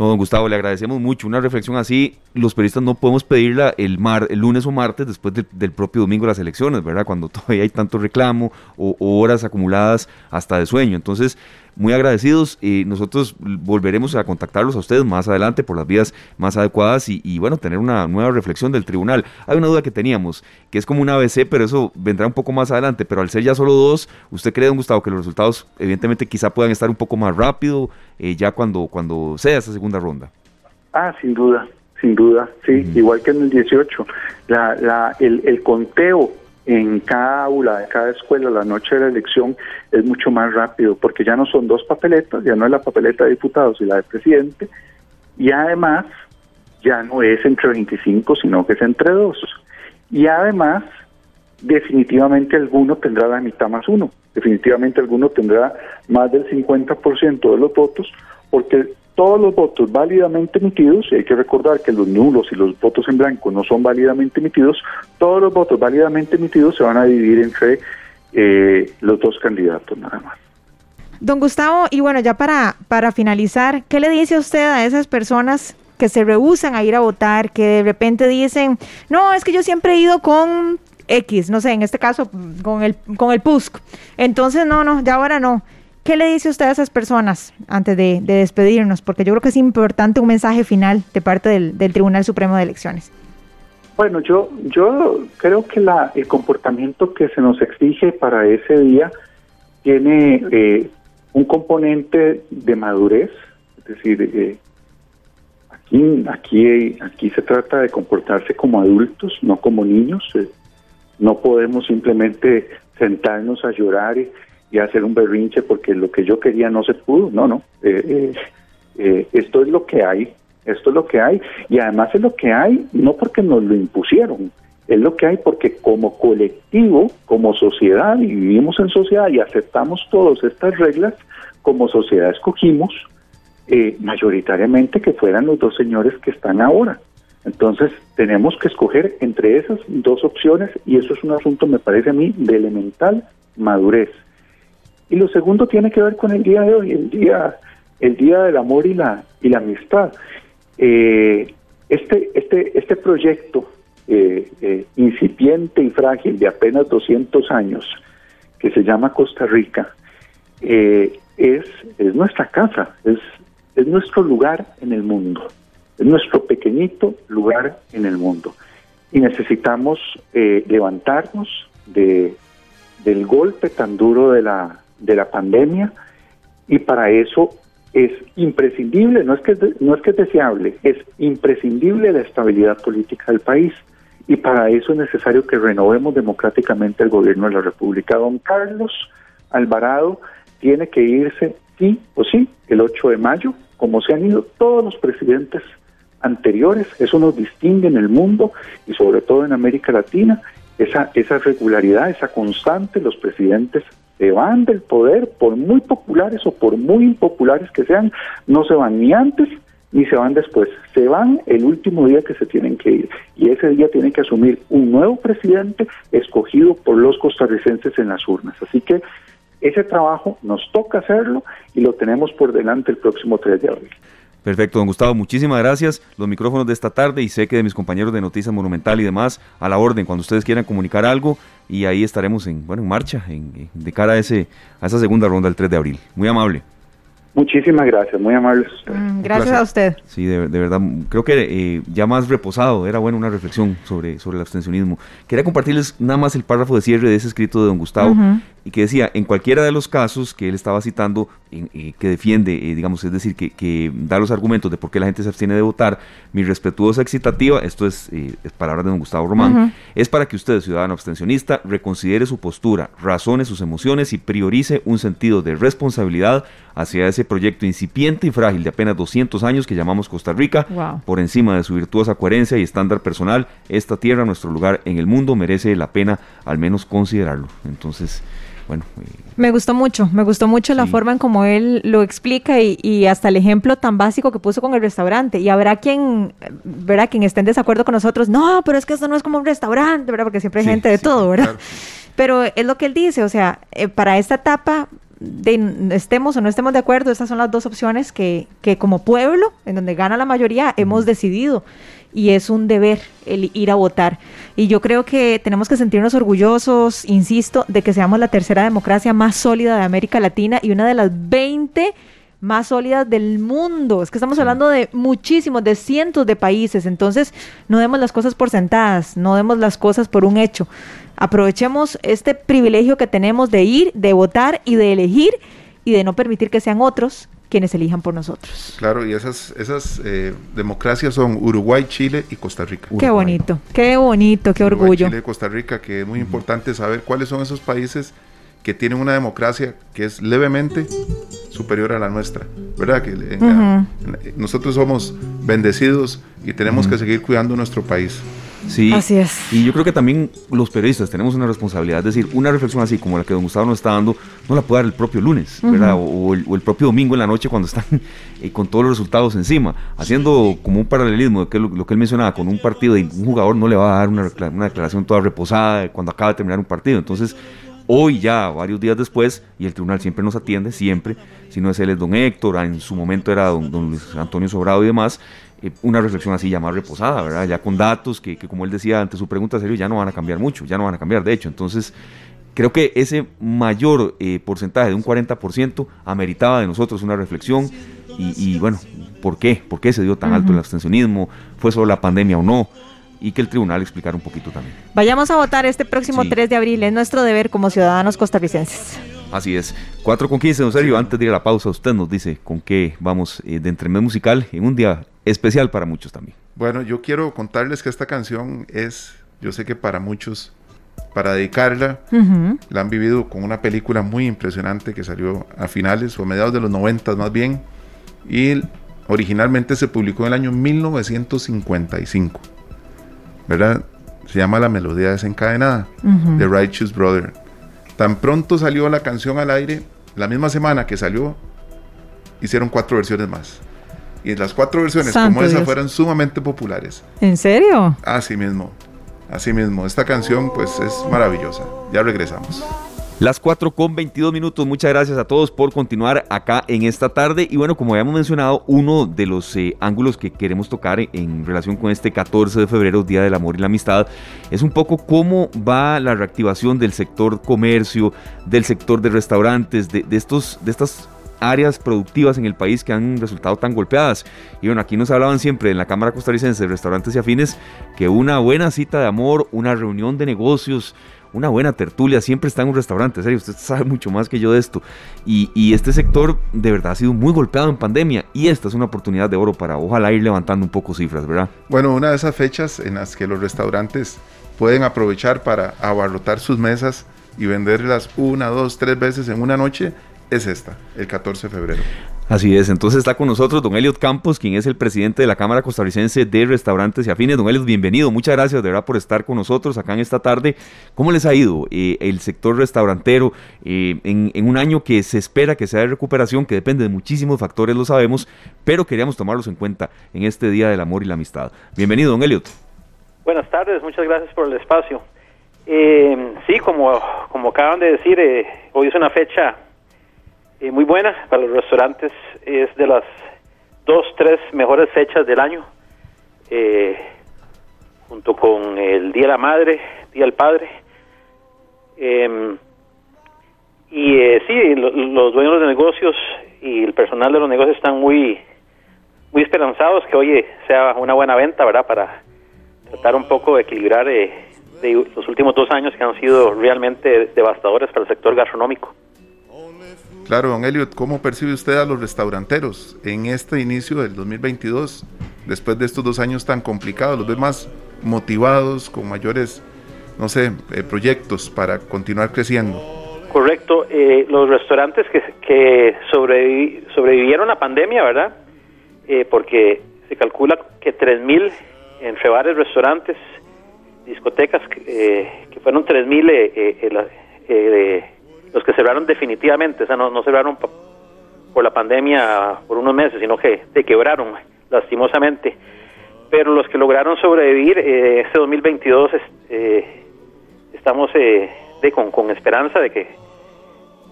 No, don Gustavo, le agradecemos mucho. Una reflexión así, los periodistas no podemos pedirla el, mar, el lunes o martes después del propio domingo de las elecciones, ¿verdad? Cuando todavía hay tanto reclamo o, horas acumuladas hasta de sueño. Entonces, muy agradecidos y nosotros volveremos a contactarlos a ustedes más adelante por las vías más adecuadas y, bueno, tener una nueva reflexión del tribunal. Hay una duda que teníamos, que es como un ABC, pero eso vendrá un poco más adelante, pero al ser ya solo dos, ¿usted cree, don Gustavo, que los resultados evidentemente quizá puedan estar un poco más rápido eh, ya cuando, cuando sea esa segunda ronda? Ah, sin duda, sin duda, sí, igual que en el 18. La, la, el, el conteo en cada aula de cada escuela la noche de la elección es mucho más rápido porque ya no son dos papeletas, ya no es la papeleta de diputados y la de presidente y además ya no es entre 25 sino que es entre dos. Y además definitivamente alguno tendrá la mitad más uno, definitivamente alguno tendrá más del 50% de los votos porque todos los votos válidamente emitidos, y hay que recordar que los nulos y los votos en blanco no son válidamente emitidos, todos los votos válidamente emitidos se van a dividir entre eh, los dos candidatos nada más. Don Gustavo, y bueno, ya para, para finalizar, ¿qué le dice usted a esas personas que se rehusan a ir a votar, que de repente dicen, no, es que yo siempre he ido con X, no sé, en este caso con el, con el PUSC, entonces no, no, ya ahora no. ¿Qué le dice usted a esas personas antes de, despedirnos? Porque yo creo que es importante un mensaje final de parte del, Tribunal Supremo de Elecciones. Bueno, yo, yo creo que el comportamiento que se nos exige para ese día tiene eh, un componente de madurez, es decir, eh, aquí, aquí, aquí se trata de comportarse como adultos, no como niños. Eh, no podemos simplemente sentarnos a llorar y, hacer un berrinche porque lo que yo quería no se pudo. No, no. Eh, eh, eh, esto es lo que hay. Esto es lo que hay. Y además es lo que hay no porque nos lo impusieron. Es lo que hay porque como colectivo, como sociedad, y vivimos en sociedad y aceptamos todas estas reglas, como sociedad escogimos mayoritariamente que fueran los dos señores que están ahora. Entonces tenemos que escoger entre esas dos opciones y eso es un asunto, me parece a mí, de elemental madurez. Y lo segundo tiene que ver con el día de hoy, el día, el día del amor y la, y la amistad. Eh, este, este, este proyecto eh, eh, incipiente y frágil de apenas 200 años, que se llama Costa Rica, es, es nuestra casa, es, es nuestro lugar en el mundo, es nuestro pequeñito lugar en el mundo. Y necesitamos levantarnos de, del golpe tan duro de la, de la pandemia y para eso es imprescindible, no es que no es que es deseable, es imprescindible la estabilidad política del país y para eso es necesario que renovemos democráticamente el gobierno de la República. Don Carlos Alvarado tiene que irse sí o sí el 8 de mayo, como se han ido todos los presidentes anteriores, eso nos distingue en el mundo y sobre todo en América Latina, esa, esa regularidad, esa constante, los presidentes se van del poder, por muy populares o por muy impopulares que sean, no se van ni antes ni se van después, se van el último día que se tienen que ir y ese día tienen que asumir un nuevo presidente escogido por los costarricenses en las urnas. Así que ese trabajo nos toca hacerlo y lo tenemos por delante el próximo 3 de abril. Perfecto, don Gustavo, muchísimas gracias. Los micrófonos de esta tarde y sé que de mis compañeros de Noticias Monumental y demás, a la orden, cuando ustedes quieran comunicar algo y ahí estaremos en, bueno, en marcha en, de cara a, ese, a esa segunda ronda el 3 de abril. Muy amable. Muchísimas gracias, muy amables mm, gracias a usted. Sí, de, verdad, creo que eh, ya más reposado, era buena una reflexión sobre, sobre el abstencionismo. Quería compartirles nada más el párrafo de cierre de ese escrito de don Gustavo, y que decía, en cualquiera de los casos que él estaba citando, eh, que defiende, eh, digamos, es decir, que, da los argumentos de por qué la gente se abstiene de votar, mi respetuosa excitativa, esto es, eh, palabras de don Gustavo Román, es para que usted, ciudadano abstencionista, reconsidere su postura, razone sus emociones y priorice un sentido de responsabilidad hacia ese proyecto incipiente y frágil de apenas 200 años que llamamos Costa Rica, por encima de su virtuosa coherencia y estándar personal, esta tierra, nuestro lugar en el mundo, merece la pena al menos considerarlo. Entonces, bueno. me gustó mucho, me gustó mucho la forma en como él lo explica y, hasta el ejemplo tan básico que puso con el restaurante. Y habrá quien, verá, quien esté en desacuerdo con nosotros, no, pero es que esto no es como un restaurante, ¿verdad? Porque siempre hay gente de todo, ¿verdad? Pero es lo que él dice, o sea, eh, para esta etapa de, estemos o no estemos de acuerdo, estas son las dos opciones que, que como pueblo, en donde gana la mayoría, hemos decidido y es un deber el ir a votar. Y yo creo que tenemos que sentirnos orgullosos, insisto, de que seamos la tercera democracia más sólida de América Latina y una de las 20 más sólidas del mundo. Es que estamos hablando de muchísimos, de cientos de países. Entonces, no demos las cosas por sentadas, no demos las cosas por un hecho. Aprovechemos este privilegio que tenemos de ir, de votar y de elegir y de no permitir que sean otros quienes elijan por nosotros. Claro, y esas, esas eh, democracias son Uruguay, Chile y Costa Rica. Qué bonito, qué bonito, qué orgullo. Chile y Costa Rica, que es muy importante saber cuáles son esos países que tienen una democracia que es levemente superior a la nuestra, ¿verdad? Que nosotros somos bendecidos y tenemos que seguir cuidando nuestro país. Sí. Así es. Y yo creo que también los periodistas tenemos una responsabilidad. Es decir, una reflexión así como la que don Gustavo nos está dando, no la puede dar el propio lunes, ¿verdad? O, el, propio domingo en la noche cuando están eh, con todos los resultados encima. Haciendo como un paralelismo de que lo, que él mencionaba, con un partido de un jugador no le va a dar una, una declaración toda reposada cuando acaba de terminar un partido. Entonces, hoy ya, varios días después, y el tribunal siempre nos atiende, siempre, si no es él es don Héctor, en su momento era don, don Luis Antonio Sobrado y demás, eh, una reflexión así ya más reposada, ¿verdad? Ya con datos que, como él decía ante su pregunta serio, ya no van a cambiar mucho, ya no van a cambiar, de hecho. Entonces, creo que ese mayor eh, porcentaje de un 40% ameritaba de nosotros una reflexión y, bueno, ¿por qué? ¿Por qué se dio tan alto el abstencionismo? ¿Fue solo la pandemia o no? y que el tribunal explicara un poquito también. Vayamos a votar este próximo 3 de abril, es nuestro deber como ciudadanos costarricenses. Así es. 4 con 15, don Sergio. Antes de ir a la pausa, usted nos dice con qué vamos eh, de entremés musical en un día especial para muchos también. Bueno, yo quiero contarles que esta canción es, yo sé que para muchos, para dedicarla, la han vivido con una película muy impresionante que salió a finales o a mediados de los 90 más bien, y originalmente se publicó en el año 1955, ¿verdad? Se llama La Melodía Desencadenada, de Righteous Brother. Tan pronto salió la canción al aire, la misma semana que salió, hicieron cuatro versiones más. Y las cuatro versiones como esa fueron sumamente populares. ¿En serio? Así mismo, así mismo. Esta canción pues es maravillosa. Ya regresamos. Las 4 con 22 minutos. Muchas gracias a todos por continuar acá en esta tarde. Y bueno, como habíamos mencionado, uno de los eh, ángulos que queremos tocar en relación con este 14 de febrero, Día del Amor y la Amistad, es un poco cómo va la reactivación del sector comercio, del sector de restaurantes, de, de estos, de estas áreas productivas en el país que han resultado tan golpeadas. Y bueno, aquí nos hablaban siempre en la Cámara Costarricense de Restaurantes y Afines que una buena cita de amor, una reunión de negocios, una buena tertulia siempre está en un restaurante. serio, usted sabe mucho más que yo de esto. Y, y, este sector de verdad ha sido muy golpeado en pandemia y esta es una oportunidad de oro para ojalá ir levantando un poco cifras, ¿verdad? Bueno, una de esas fechas en las que los restaurantes pueden aprovechar para abarrotar sus mesas y venderlas una, dos, tres veces en una noche es esta, el 14 de febrero. Así es, entonces está con nosotros don Eliot Campos, quien es el presidente de la Cámara Costarricense de Restaurantes y Afines. Don Eliot, bienvenido, muchas gracias de verdad por estar con nosotros acá en esta tarde. ¿Cómo les ha ido eh, el sector restaurantero eh, en, un año que se espera que sea de recuperación, que depende de muchísimos factores, lo sabemos, pero queríamos tomarlos en cuenta en este Día del Amor y la Amistad? Bienvenido, don Eliot. Buenas tardes, muchas gracias por el espacio. Eh, sí, como, como acaban de decir, hoy es una fecha eh, muy buena para los restaurantes. Es de las dos, tres mejores fechas del año, eh, junto con el Día de la Madre, Día del Padre. Em, y eh, sí, los dueños de negocios y el personal de los negocios están muy, muy esperanzados que hoy sea una buena venta, ¿verdad? Para tratar un poco de equilibrar de los últimos dos años que han sido realmente devastadores para el sector gastronómico. Claro, don Elliot, ¿cómo percibe usted a los restauranteros en este inicio del 2022, después de estos dos años tan complicados? ¿Los ve más motivados, con mayores, no sé, eh, proyectos para continuar creciendo? Correcto, eh, los restaurantes que, que sobrevivieron la pandemia, ¿verdad? Eh, porque se calcula que 3.000 entre bares, restaurantes, discotecas, que fueron 3.000 eh, los que cerraron definitivamente, o sea, no, no cerraron por la pandemia por unos meses, sino que se quebraron lastimosamente. Pero los que lograron sobrevivir eh, este 2022 eh, estamos eh, de, con, con esperanza de que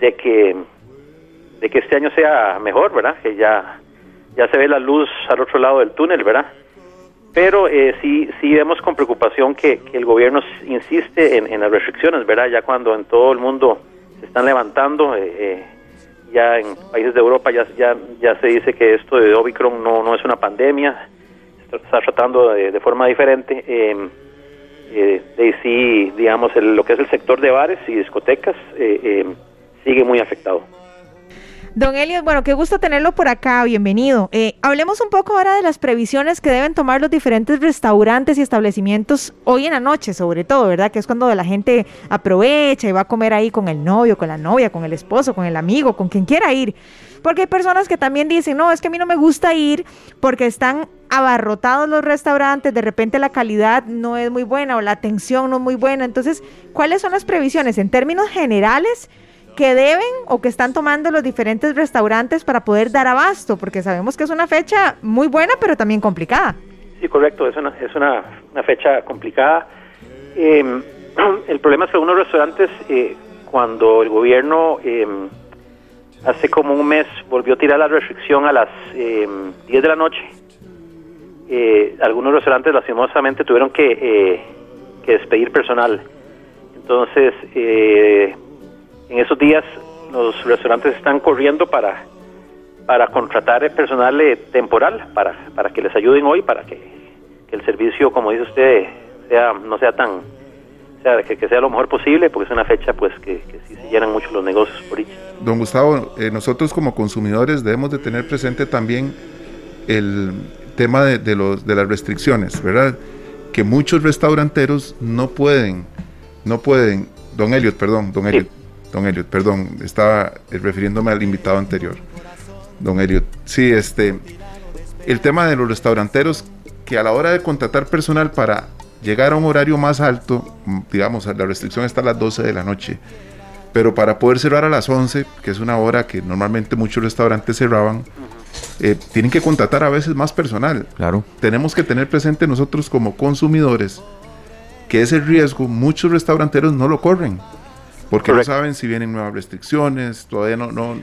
de que de que este año sea mejor, ¿verdad? Que ya ya se ve la luz al otro lado del túnel, ¿verdad? Pero eh, sí sí vemos con preocupación que, el gobierno insiste en, las restricciones, ¿verdad? Ya cuando en todo el mundo están levantando, eh, eh, ya en países de Europa ya, ya, ya se dice que esto de Omicron no, no es una pandemia, se está tratando de, forma diferente. Eh, eh, sí, digamos, lo que es el sector de bares y discotecas sigue muy afectado. Don Elios, bueno, qué gusto tenerlo por acá, bienvenido. Eh, hablemos un poco ahora de las previsiones que deben tomar los diferentes restaurantes y establecimientos hoy en la noche, sobre todo, ¿verdad? Que es cuando la gente aprovecha y va a comer ahí con el novio, con la novia, con el esposo, con el amigo, con quien quiera ir. Porque hay personas que también dicen, no, es que a mí no me gusta ir porque están abarrotados los restaurantes, de repente la calidad no es muy buena o la atención no es muy buena. Entonces, ¿cuáles son las previsiones en términos generales? Que deben o que están tomando los diferentes restaurantes para poder dar abasto, porque sabemos que es una fecha muy buena, pero también complicada. Sí, correcto, es una, es una, fecha complicada. Em, el problema es que algunos restaurantes, eh, cuando el gobierno em, hace como un mes volvió a tirar la restricción a las 10 em, de la noche, eh, algunos restaurantes lastimosamente tuvieron que, eh, que despedir personal. Entonces, en esos días los restaurantes están corriendo para, para contratar personal eh, temporal, para, para que les ayuden hoy, para que, el servicio, como dice usted, sea no sea tan, sea, que, sea lo mejor posible, porque es una fecha pues que, que sí se llenan mucho los negocios por ahí. Don Gustavo, eh, nosotros como consumidores debemos de tener presente también el tema de, los, de las restricciones, ¿verdad? Que muchos restauranteros no pueden, no pueden, don Elliot, perdón, don Elliot, Don Elliot, perdón, estaba refiriéndome al invitado anterior. Don Elliot, sí, este, el tema de los restauranteros que a la hora de contratar personal para llegar a un horario más alto, digamos, la restricción está a las 12 de la noche, pero para poder cerrar a las 11, que es una hora que normalmente muchos restaurantes cerraban, eh, tienen que contratar a veces más personal. Claro. Tenemos que tener presente nosotros como consumidores que ese riesgo muchos restauranteros no lo corren porque no saben si vienen nuevas restricciones, todavía no, no,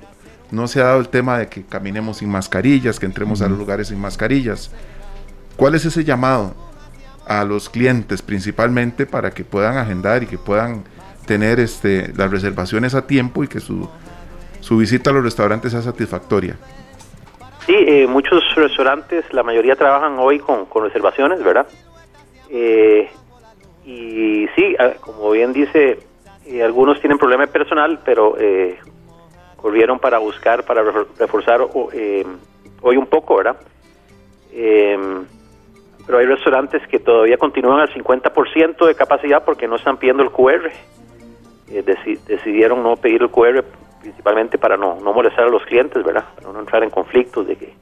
no se ha dado el tema de que caminemos sin mascarillas, que entremos a los lugares sin mascarillas. ¿Cuál es ese llamado a los clientes principalmente para que puedan agendar y que puedan tener este, las reservaciones a tiempo y que su, su visita a los restaurantes sea satisfactoria? Sí, eh, muchos restaurantes, la mayoría trabajan hoy con, con reservaciones, ¿verdad? Eh, y sí, ah, como bien dice y algunos tienen problema personal, pero eh, volvieron para buscar, para reforzar eh, hoy un poco, ¿verdad? Em, pero hay restaurantes que todavía continúan al 50% de capacidad porque no están pidiendo el QR. Eh, decidieron no pedir el QR principalmente para no, no molestar a los clientes, ¿verdad? Para no entrar en conflictos de que...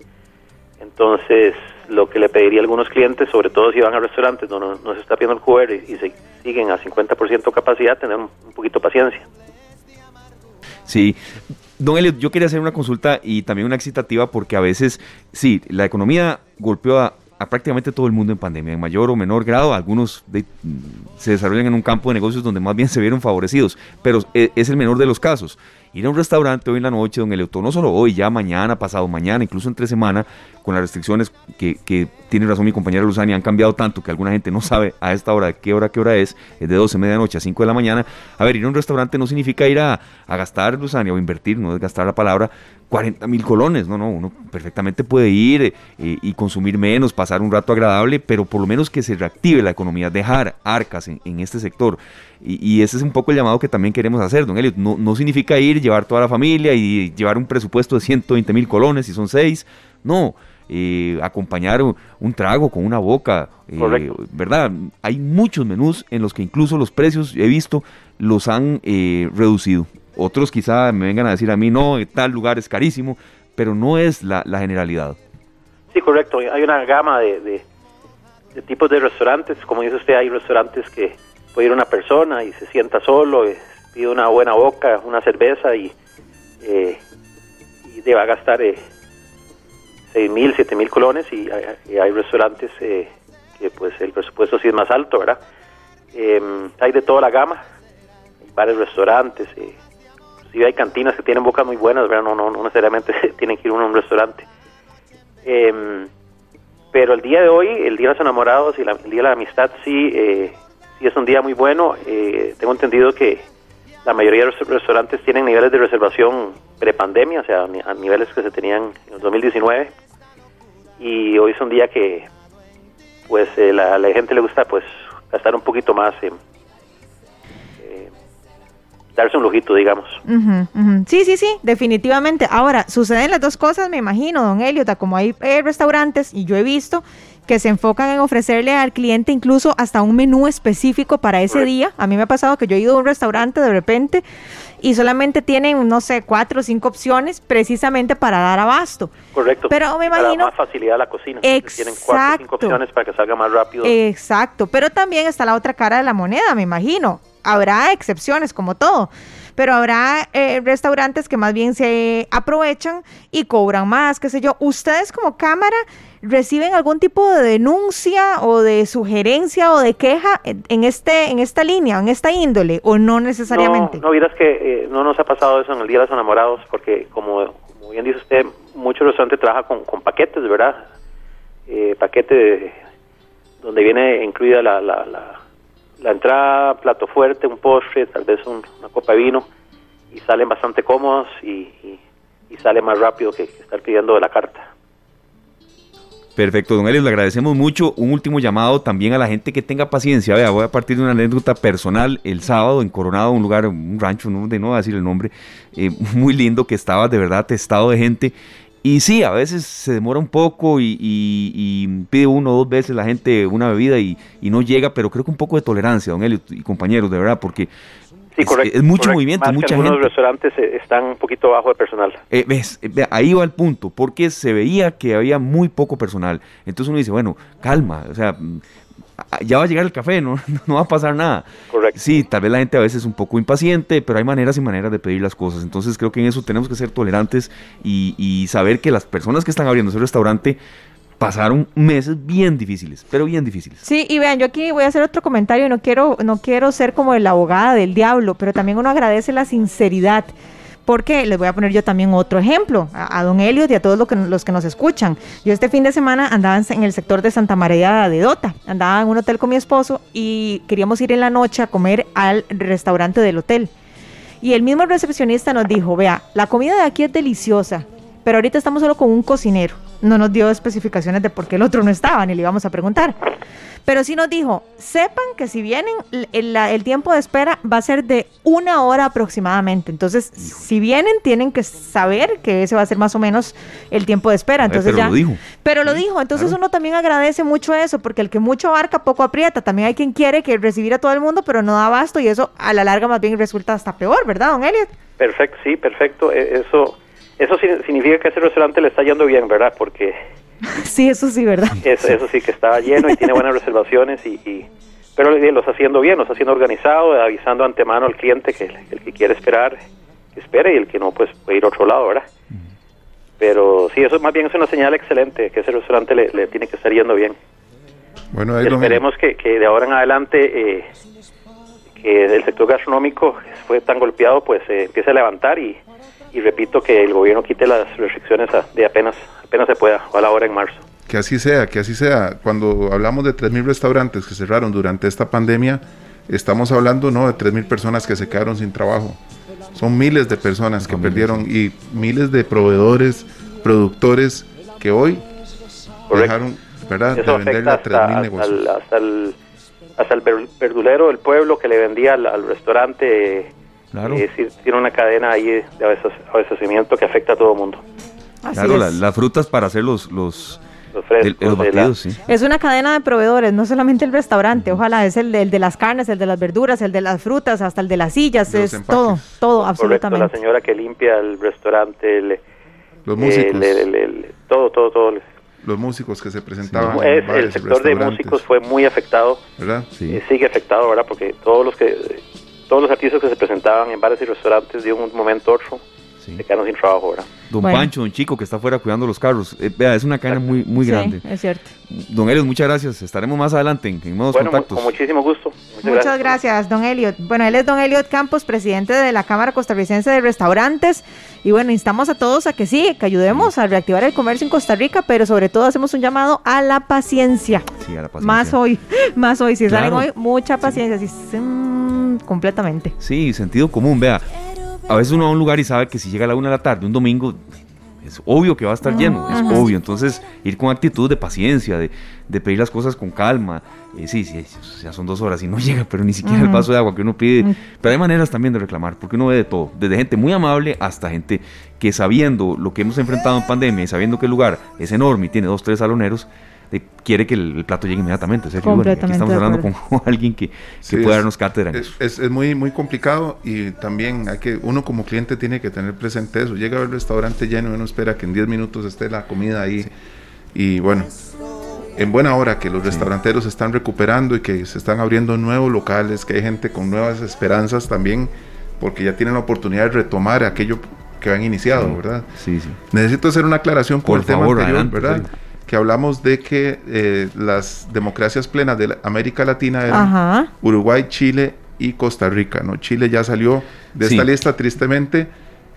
Entonces, lo que le pediría a algunos clientes, sobre todo si van a restaurantes donde no, se está pidiendo el QR y, se siguen a 50% capacidad, tener un, poquito de paciencia. Sí. Don Elliot, yo quería hacer una consulta y también una excitativa porque a veces, sí, la economía golpeó a, prácticamente todo el mundo en pandemia, en mayor o menor grado. Algunos se desarrollan en un campo de negocios donde más bien se vieron favorecidos, pero e, es el menor de los casos ir a un restaurante hoy en la noche, don Eleuto, no solo hoy, ya mañana, pasado mañana, incluso entre semana, con las restricciones que, tiene razón mi compañera Luzani, han cambiado tanto que alguna gente no sabe a esta hora de qué hora, qué hora es, es de 12 de medianoche a 5 de la mañana. A ver, ir a un restaurante no significa ir a, a gastar, Luzani, o invertir, no es gastar la palabra, 40 mil colones, no, no, uno perfectamente puede ir eh, y consumir menos, pasar un rato agradable, pero por lo menos que se reactive la economía, dejar arcas en, en este sector. Y, ese es un poco el llamado que también queremos hacer, don Elliot. No, no significa ir, llevar toda la familia y llevar un presupuesto de 120 mil colones, si son seis. No, eh, acompañar un, trago con una boca, eh, ¿verdad? Hay muchos menús en los que incluso los precios, he visto, los han eh, reducido. Otros quizá me vengan a decir a mí, no, tal lugar es carísimo, pero no es la, generalidad. Sí, correcto. Hay una gama de, de tipos de restaurantes. Como dice usted, hay restaurantes que puede ir una persona y se sienta solo, pide una buena boca, una cerveza y, eh, y va a gastar eh, seis mil, siete mil colones y, hay- y hay restaurantes eh, que pues el presupuesto sí es más alto, ¿verdad? Em, hay de toda la gama, bares, restaurantes, eh, inclusive hay cantinas que tienen bocas muy buenas, ¿verdad? No, no, no necesariamente tienen que ir uno a un restaurante. Em, pero el día de hoy, el Día de los Enamorados y la- el Día de la Amistad, sí, eh, sí es un día muy bueno. Eh, tengo entendido que la mayoría de los restaurantes tienen niveles de reservación prepandemia, o sea, a niveles que se tenían en el 2019. Y hoy es un día que, pues, eh, la, la gente le gusta, pues, gastar un poquito más en darse un lujito, digamos. Sí, sí, sí, definitivamente. Ahora, suceden las dos cosas, me imagino, don Eliota, como hay eh, restaurantes, y yo he visto que se enfocan en ofrecerle al cliente incluso hasta un menú específico para ese Correcto. día. A mí me ha pasado que yo he ido a un restaurante de repente y solamente tienen, no sé, cuatro o cinco opciones precisamente para dar abasto. Correcto. Pero me Para imagino- más facilidad a la cocina. Entonces Tienen cuatro o cinco Exacto. opciones para que salga más rápido. Exacto, pero también está la otra cara de la moneda, me imagino. Habrá excepciones como todo, pero habrá eh, restaurantes que más bien se aprovechan y cobran más, qué sé yo. ¿Ustedes como cámara reciben algún tipo de denuncia o de sugerencia o de queja en este en esta línea, en esta índole o no necesariamente? No, no vieras que eh, no nos ha pasado eso en el Día de los Enamorados, porque como, como bien dice usted, muchos restaurantes trabajan con, con paquetes, ¿verdad? Eh, paquete de- donde viene incluida la, la, la, la entrada, plato fuerte, un postre, tal vez un- una copa de vino, y salen bastante cómodos y, y, sale más rápido que, estar pidiendo de la carta. Perfecto, don Elios, le agradecemos mucho. Un último llamado también a la gente que tenga paciencia. Vea, voy a partir de una anécdota personal. El sábado en Coronado, un lugar, un rancho, no, de no voy a decir el nombre, eh, muy lindo que estaba de verdad atestado de gente. Y sí, a veces se demora un poco y, y- y pide uno o dos veces la gente una bebida y, y no llega, pero creo que un poco de tolerancia, don Elio y compañeros, de verdad, porque Sí, es, correcto. es mucho correcto. movimiento, Más que mucha algunos gente. restaurantes eh, están un poquito bajo de personal. Eh, ves, Eh, ahí va el punto, porque se veía que había muy poco personal. Entonces uno dice, bueno, calma, o sea, ya va a llegar el café, no, no va a pasar nada. Correcto. Sí, tal vez la gente a veces es un poco impaciente, pero hay maneras y maneras de pedir las cosas. Entonces creo que en eso tenemos que ser tolerantes y, y saber que las personas que están abriendo ese restaurante pasaron meses bien difíciles, pero bien difíciles. Sí, y vean, yo aquí voy a hacer otro comentario, no quiero, no quiero ser como la abogada del diablo, pero también uno agradece la sinceridad. Porque les voy a poner yo también otro ejemplo, a, don Elliot y a todos los que, los que nos escuchan. Yo este fin de semana andaba en el sector de Santa María de Dota, andaba en un hotel con mi esposo y queríamos ir en la noche a comer al restaurante del hotel. Y el mismo recepcionista nos dijo, vea, la comida de aquí es deliciosa, pero ahorita estamos solo con un cocinero. No nos dio especificaciones de por qué el otro no estaba, ni le íbamos a preguntar. Pero sí nos dijo, sepan que si vienen, el, el- el tiempo de espera va a ser de una hora aproximadamente. Entonces, si vienen, tienen que saber que ese va a ser más o menos el tiempo de espera. Entonces pero ya, lo dijo. Pero lo dijo, entonces claro. uno también agradece mucho eso, porque el que mucho abarca, poco aprieta. También hay quien quiere que recibir a todo el mundo, pero no da abasto y eso a la larga más bien resulta hasta peor, ¿verdad, don Elliot? Perfecto, sí, perfecto. E- Eso, eso significa que ese restaurante le está yendo bien, ¿verdad? Porque Sí, eso sí, ¿verdad? eso, eso sí que está lleno y tiene buenas reservaciones y, y- pero lo está haciendo bien, lo está haciendo organizado, avisando antemano al cliente que el, el que quiere esperar, que espere y el que no, pues puede ir a otro lado, ¿verdad? Pero sí, eso más bien es una señal excelente, que ese restaurante le, le tiene que estar yendo bien. Bueno, ahí lo Esperemos que, que de ahora en adelante eh, que el sector gastronómico fue tan golpeado, pues eh, empiece a levantar y, y repito que el gobierno quite las restricciones a- de apenas apenas se pueda, a la hora en marzo. Que así sea, que así sea. Cuando hablamos de 3.000 restaurantes que cerraron durante esta pandemia, estamos hablando no de 3.000 personas que se quedaron sin trabajo. Son miles de personas que perdieron y miles de proveedores, productores que hoy Correcto. dejaron ¿verdad? de venderle a hasta, 3.000 hasta el, negocios. hasta, el, hasta el ver- verdulero del pueblo que le vendía al, al restaurante. Eh, Claro. eh, sí, tiene una cadena ahí de abastec- abastecimiento que afecta a todo el mundo. Así Claro, es. la- las frutas para hacer los, los, Los el- frescos, los de la- batidos, sí. Es una cadena de proveedores, no solamente el restaurante, ojalá es el de, el de las carnes, el de las verduras, el de las frutas, hasta el de las sillas, De es todo, empaques. todo, Correcto, la absolutamente. señora que limpia el restaurante, el, Los eh, músicos, el- el- el- todo, todo, todo. los músicos que se presentaban Es- en el sector de músicos fue muy afectado, ¿verdad? Sí. eh, sigue afectado, ¿verdad? Porque todos los que todos los artistas que se presentaban en bares y restaurantes de un momento a otro se quedaron sin trabajo, ¿verdad? Don Pancho, don Chico, que está afuera cuidando los carros. Eh, vea, es una cadena muy, muy grande. es cierto. Don Eliot, muchas gracias. Estaremos más adelante en, en nuevos contactos. Con muchísimo gusto. Muchas, gracias. don Eliot. Bueno, él es don Eliot Campos, presidente de la Cámara Costarricense de Restaurantes. Y bueno, instamos a todos a que sí, que ayudemos a reactivar el comercio en Costa Rica, pero sobre todo hacemos un llamado a la paciencia. Sí, a la paciencia. Más hoy, más hoy. Si salen hoy, mucha paciencia. Sí. Mm, completamente. Sí, sentido común. Vea, a veces uno va a un lugar y sabe que si llega a la una de la tarde, un domingo, es obvio que va a estar lleno, es obvio. Entonces, ir con actitud de paciencia, de, de pedir las cosas con calma. Eh, sí, sí, ya son dos horas y no llega, pero ni siquiera el vaso de agua que uno pide. Pero hay maneras también de reclamar, porque uno ve de todo, desde gente muy amable hasta gente que sabiendo lo que hemos enfrentado en pandemia y sabiendo que el lugar es enorme y tiene dos, tres saloneros, quiere que el, plato llegue inmediatamente. aquí estamos hablando con alguien que, puede darnos cátedra. Es, es, muy, muy complicado y también hay que, uno como cliente tiene que tener presente eso. Llega al restaurante lleno y uno espera que en 10 minutos esté la comida ahí. Y bueno, en buena hora que los restauranteros se están recuperando y que se están abriendo nuevos locales, que hay gente con nuevas esperanzas también, porque ya tienen la oportunidad de retomar aquello que han iniciado, ¿verdad? Sí, sí. Necesito hacer una aclaración por, el tema anterior, ¿verdad? Que hablamos de que eh, las democracias plenas de América Latina eran Uruguay, Chile y Costa Rica. ¿no? Chile ya salió de esta lista, tristemente,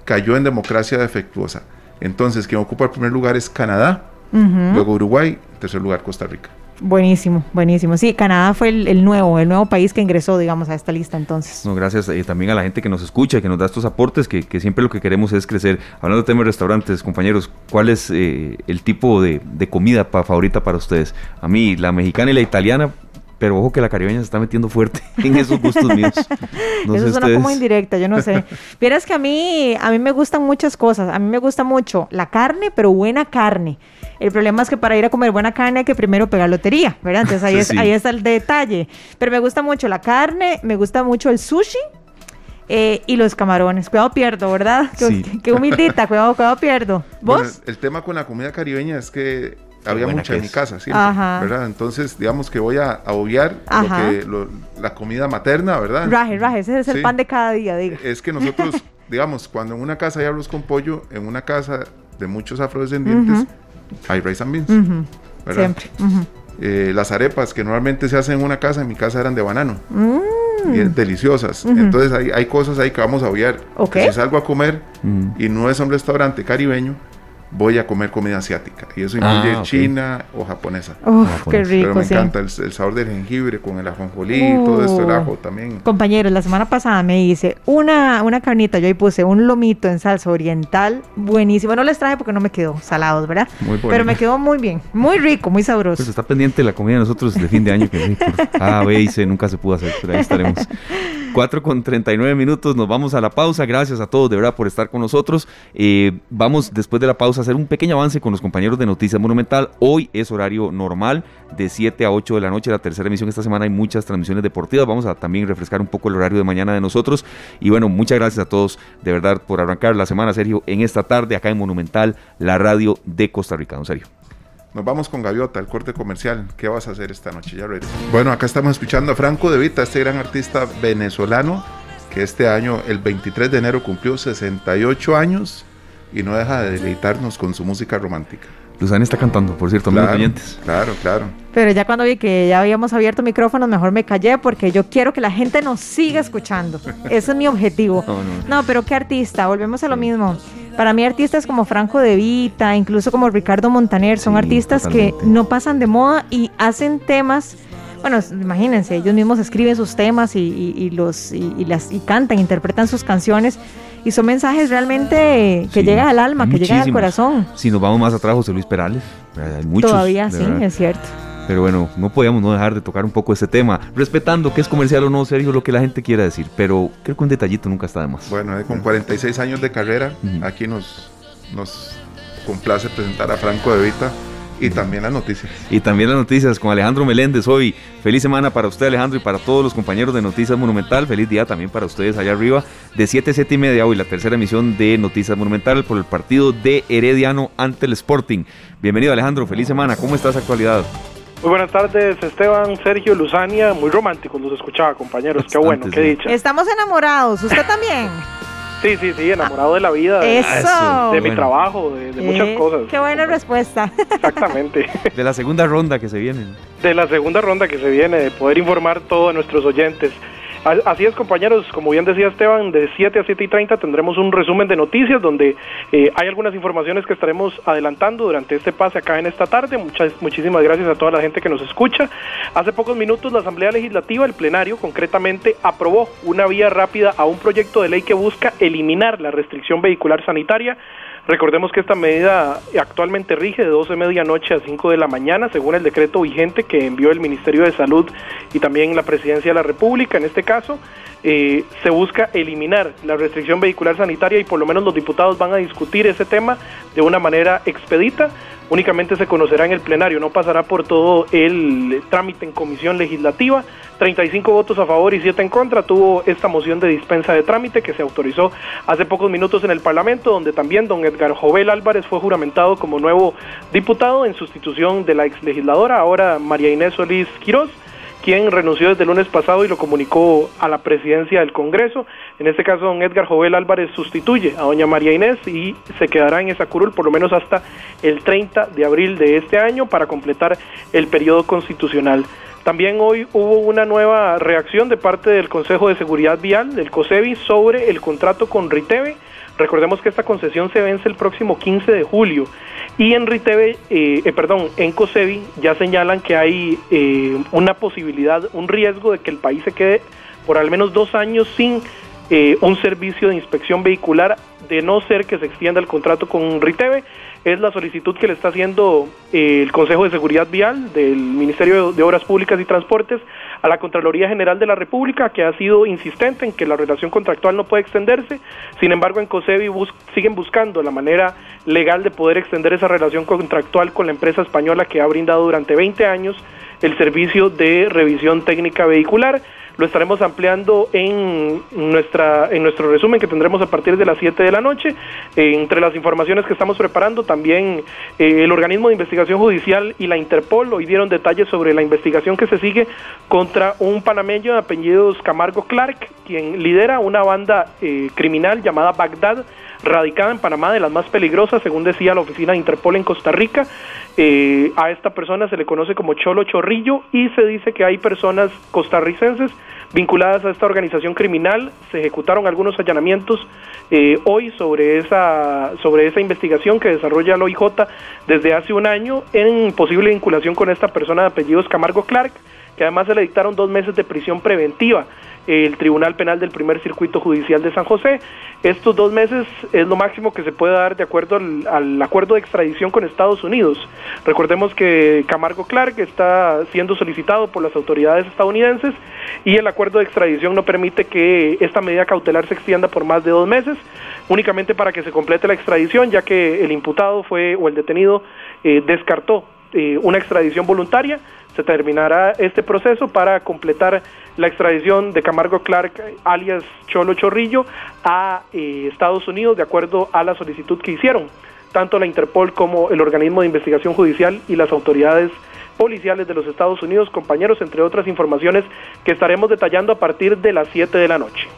cayó en democracia defectuosa. Entonces, quien ocupa el primer lugar es Canadá, luego Uruguay, en tercer lugar Costa Rica. Buenísimo, buenísimo. Sí, Canadá fue el, nuevo, el nuevo país que ingresó, digamos, a esta lista entonces. No, gracias eh, también a la gente que nos escucha, que nos da estos aportes, que, siempre lo que queremos es crecer. Hablando de temas de restaurantes, compañeros, ¿cuál es eh, el tipo de, comida favorita para ustedes? A mí, la mexicana y la italiana, pero ojo que la caribeña se está metiendo fuerte en esos gustos míos. Eso suena como indirecta, yo no sé. Vieras que a mí, a mí me gustan muchas cosas. A mí me gusta mucho la carne, pero buena carne. El problema es que para ir a comer buena carne hay que primero pegar lotería, ¿verdad? Entonces ahí, es, ahí está el detalle. Pero me gusta mucho la carne, me gusta mucho el sushi. Eh, y los camarones. Cuidado pierdo, ¿verdad? Qué, humildita, cuidado, cuidado pierdo. ¿Vos? el tema con la comida caribeña es que había mucha en mi casa siempre, ¿verdad? Entonces, digamos que voy a, obviar la comida materna, ¿verdad? Raje, raje, ese es el pan de cada día, diga. Es que nosotros, digamos, cuando en una casa hay arroz con pollo, en una casa de muchos afrodescendientes, hay rice and beans. Siempre. Eh, las arepas que normalmente se hacen en una casa, en mi casa eran de banano. Mm. deliciosas. Entonces hay, hay, cosas ahí que vamos a obviar. Si salgo a comer y no es un restaurante caribeño, voy a comer comida asiática. Y eso incluye ah, china o japonesa. qué rico. Pero me encanta el, sabor del jengibre con el ajonjolí, y todo esto, el ajo también. Compañeros, la semana pasada me hice una, una carnita, yo ahí puse un lomito en salsa oriental, buenísimo. No les traje porque no me quedó salados, ¿verdad? Muy Pero me quedó muy bien, muy rico, muy sabroso. Pues está pendiente la comida de nosotros de fin de año que A, B y C nunca se pudo hacer, pero ahí estaremos. 4 con 39 minutos, nos vamos a la pausa. Gracias a todos de verdad por estar con nosotros. Eh, vamos después de la pausa hacer un pequeño avance con los compañeros de Noticias Monumental. Hoy es horario normal, de 7 a 8 de la noche, la tercera emisión esta semana. Hay muchas transmisiones deportivas. Vamos a también refrescar un poco el horario de mañana de nosotros. Y bueno, muchas gracias a todos de verdad por arrancar la semana, Sergio, en esta tarde acá en Monumental, la radio de Costa Rica. Don Sergio. Nos vamos con Gaviota, el corte comercial. ¿Qué vas a hacer esta noche? Ya Bueno, acá estamos escuchando a Franco De Vita, este gran artista venezolano que este año, el 23 de enero, cumplió 68 años y no deja de deleitarnos con su música romántica. Luzana está cantando, por cierto, claro, oyentes. Claro, claro. Pero ya cuando vi que ya habíamos abierto micrófonos, mejor me callé porque yo quiero que la gente nos siga escuchando. Ese es mi objetivo. No, pero qué artista, volvemos a lo mismo. Para mí artistas como Franco De Vita, incluso como Ricardo Montaner, son artistas que no pasan de moda y hacen temas bueno, imagínense, ellos mismos escriben sus temas y, los y, las y cantan, interpretan sus canciones y son mensajes realmente que llegan al alma, que llegan al corazón. Si nos vamos más atrás, José Luis Perales, hay muchos. Todavía sí, es cierto. Pero bueno, no podíamos no dejar de tocar un poco este tema, respetando que es comercial o no, Sergio, lo que la gente quiera decir, pero creo que un detallito nunca está de más. Bueno, eh, con 46 años de carrera, aquí nos, nos complace presentar a Franco De Vita y también las noticias. Y también las noticias con Alejandro Meléndez hoy. Feliz semana para usted, Alejandro, y para todos los compañeros de Noticias Monumental. Feliz día también para ustedes allá arriba. De 7 a 7 y media hoy, la tercera emisión de Noticias Monumental por el partido de Herediano ante el Sporting. Bienvenido, Alejandro. Feliz semana. ¿Cómo estás, actualidad? Muy buenas tardes, Esteban, Sergio, Luzania. Muy románticos los escuchaba, compañeros. Qué bueno, qué dicha. Estamos enamorados. ¿Usted también? Sí, sí, sí, enamorado de la vida. De, Eso. de mi trabajo, de, de muchas cosas. Qué buena respuesta. Exactamente. De la segunda ronda que se viene. de la segunda ronda que se viene, de poder informar todo a nuestros oyentes. Así es, compañeros, como bien decía Esteban, de 7 a 7 y 30 tendremos un resumen de noticias donde eh, hay algunas informaciones que estaremos adelantando durante este pase acá en esta tarde. Muchas, muchísimas gracias a toda la gente que nos escucha. Hace pocos minutos la Asamblea Legislativa, el plenario, concretamente aprobó una vía rápida a un proyecto de ley que busca eliminar la restricción vehicular sanitaria Recordemos que esta medida actualmente rige de 12 de medianoche a 5 de la mañana, según el decreto vigente que envió el Ministerio de Salud y también la Presidencia de la República. En este caso, eh, se busca eliminar la restricción vehicular sanitaria y por lo menos los diputados van a discutir ese tema de una manera expedita. Únicamente se conocerá en el plenario, no pasará por todo el trámite en comisión legislativa. 35 votos a favor y 7 en contra tuvo esta moción de dispensa de trámite que se autorizó hace pocos minutos en el Parlamento, donde también don Edgar Jovel Álvarez fue juramentado como nuevo diputado en sustitución de la ex legisladora, ahora María Inés Solís Quirós quien renunció desde el lunes pasado y lo comunicó a la presidencia del Congreso. En este caso, don Edgar Jovel Álvarez sustituye a doña María Inés y se quedará en esa curul por lo menos hasta el 30 de abril de este año para completar el periodo constitucional. También hoy hubo una nueva reacción de parte del Consejo de Seguridad Vial, del COSEBI, sobre el contrato con Riteve. Recordemos que esta concesión se vence el próximo 15 de julio y en Riteve, eh, eh, perdón, en COSEBI ya señalan que hay eh, una posibilidad, un riesgo de que el país se quede por al menos dos años sin eh, un servicio de inspección vehicular, de no ser que se extienda el contrato con Riteve. Es la solicitud que le está haciendo eh, el Consejo de Seguridad Vial del Ministerio de Obras Públicas y Transportes a la Contraloría General de la República, que ha sido insistente en que la relación contractual no puede extenderse. Sin embargo, en COSEBI siguen buscando la manera legal de poder extender esa relación contractual con la empresa española que ha brindado durante 20 años el servicio de revisión técnica vehicular. Lo estaremos ampliando en, nuestra, en nuestro resumen que tendremos a partir de las 7 de la noche. Entre las informaciones que estamos preparando, también eh, el organismo de investigación judicial y la Interpol hoy dieron detalles sobre la investigación que se sigue contra un panameño apellidos Camargo Clark, quien lidera una banda eh, criminal llamada Bagdad radicada en Panamá, de las más peligrosas, según decía la oficina de Interpol en Costa Rica. Eh, a esta persona se le conoce como Cholo Chorrillo y se dice que hay personas costarricenses vinculadas a esta organización criminal. Se ejecutaron algunos allanamientos eh, hoy sobre esa, sobre esa investigación que desarrolla el OIJ desde hace un año en posible vinculación con esta persona de apellidos Camargo Clark, que además se le dictaron dos meses de prisión preventiva el Tribunal Penal del Primer Circuito Judicial de San José. Estos dos meses es lo máximo que se puede dar de acuerdo al, acuerdo de extradición con Estados Unidos. Recordemos que Camargo Clark está siendo solicitado por las autoridades estadounidenses y el acuerdo de extradición no permite que esta medida cautelar se extienda por más de dos meses, únicamente para que se complete la extradición, ya que el imputado fue o el detenido eh, descartó eh, una extradición voluntaria se terminará este proceso para completar la extradición de Camargo Clark, alias Cholo Chorrillo, a eh, Estados Unidos de acuerdo a la solicitud que hicieron tanto la Interpol como el organismo de investigación judicial y las autoridades policiales de los Estados Unidos, compañeros, entre otras informaciones que estaremos detallando a partir de las 7 de la noche.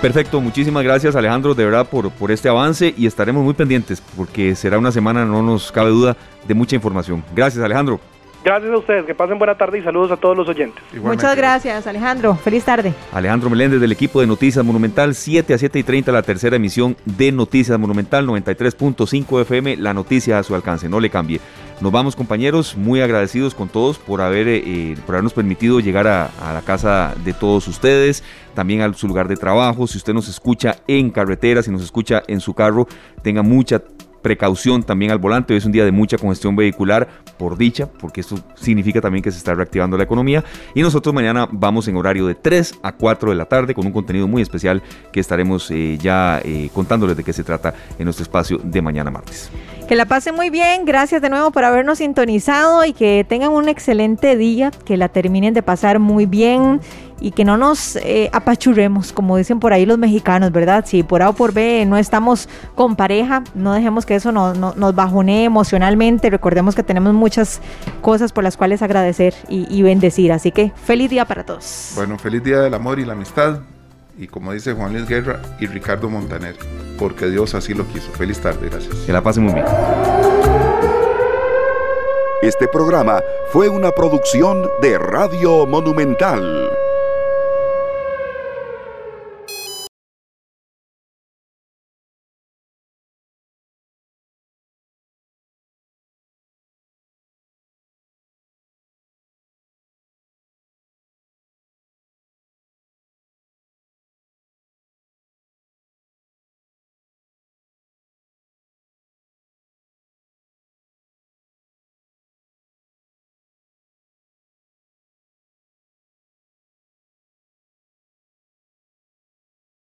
Perfecto, muchísimas gracias Alejandro de verdad por, por este avance y estaremos muy pendientes porque será una semana, no nos cabe duda, de mucha información. Gracias Alejandro. Gracias a ustedes, que pasen buena tarde y saludos a todos los oyentes. Igualmente. Muchas gracias Alejandro, feliz tarde. Alejandro Meléndez del equipo de Noticias Monumental, 7 a 7 y 30 la tercera emisión de Noticias Monumental 93.5 FM, la noticia a su alcance, no le cambie. Nos vamos compañeros, muy agradecidos con todos por, haber, eh, por habernos permitido llegar a, a, la casa de todos ustedes, también a su lugar de trabajo. Si usted nos escucha en carretera, si nos escucha en su carro, tenga mucha precaución también al volante. Hoy es un día de mucha congestión vehicular, por dicha, porque esto significa también que se está reactivando la economía. Y nosotros mañana vamos en horario de 3 a 4 de la tarde con un contenido muy especial que estaremos eh, ya eh, contándoles de qué se trata en nuestro espacio de mañana martes. Que la pasen muy bien, gracias de nuevo por habernos sintonizado y que tengan un excelente día, que la terminen de pasar muy bien y que no nos eh, apachurremos, como dicen por ahí los mexicanos, ¿verdad? Si por A o por B no estamos con pareja, no dejemos que eso nos, nos, bajonee emocionalmente. Recordemos que tenemos muchas cosas por las cuales agradecer y, y bendecir. Así que feliz día para todos. Bueno, feliz día del amor y la amistad. Y como dice Juan Luis Guerra y Ricardo Montaner, porque Dios así lo quiso. Feliz tarde, gracias. Que la pasen muy bien. Este programa fue una producción de Radio Monumental.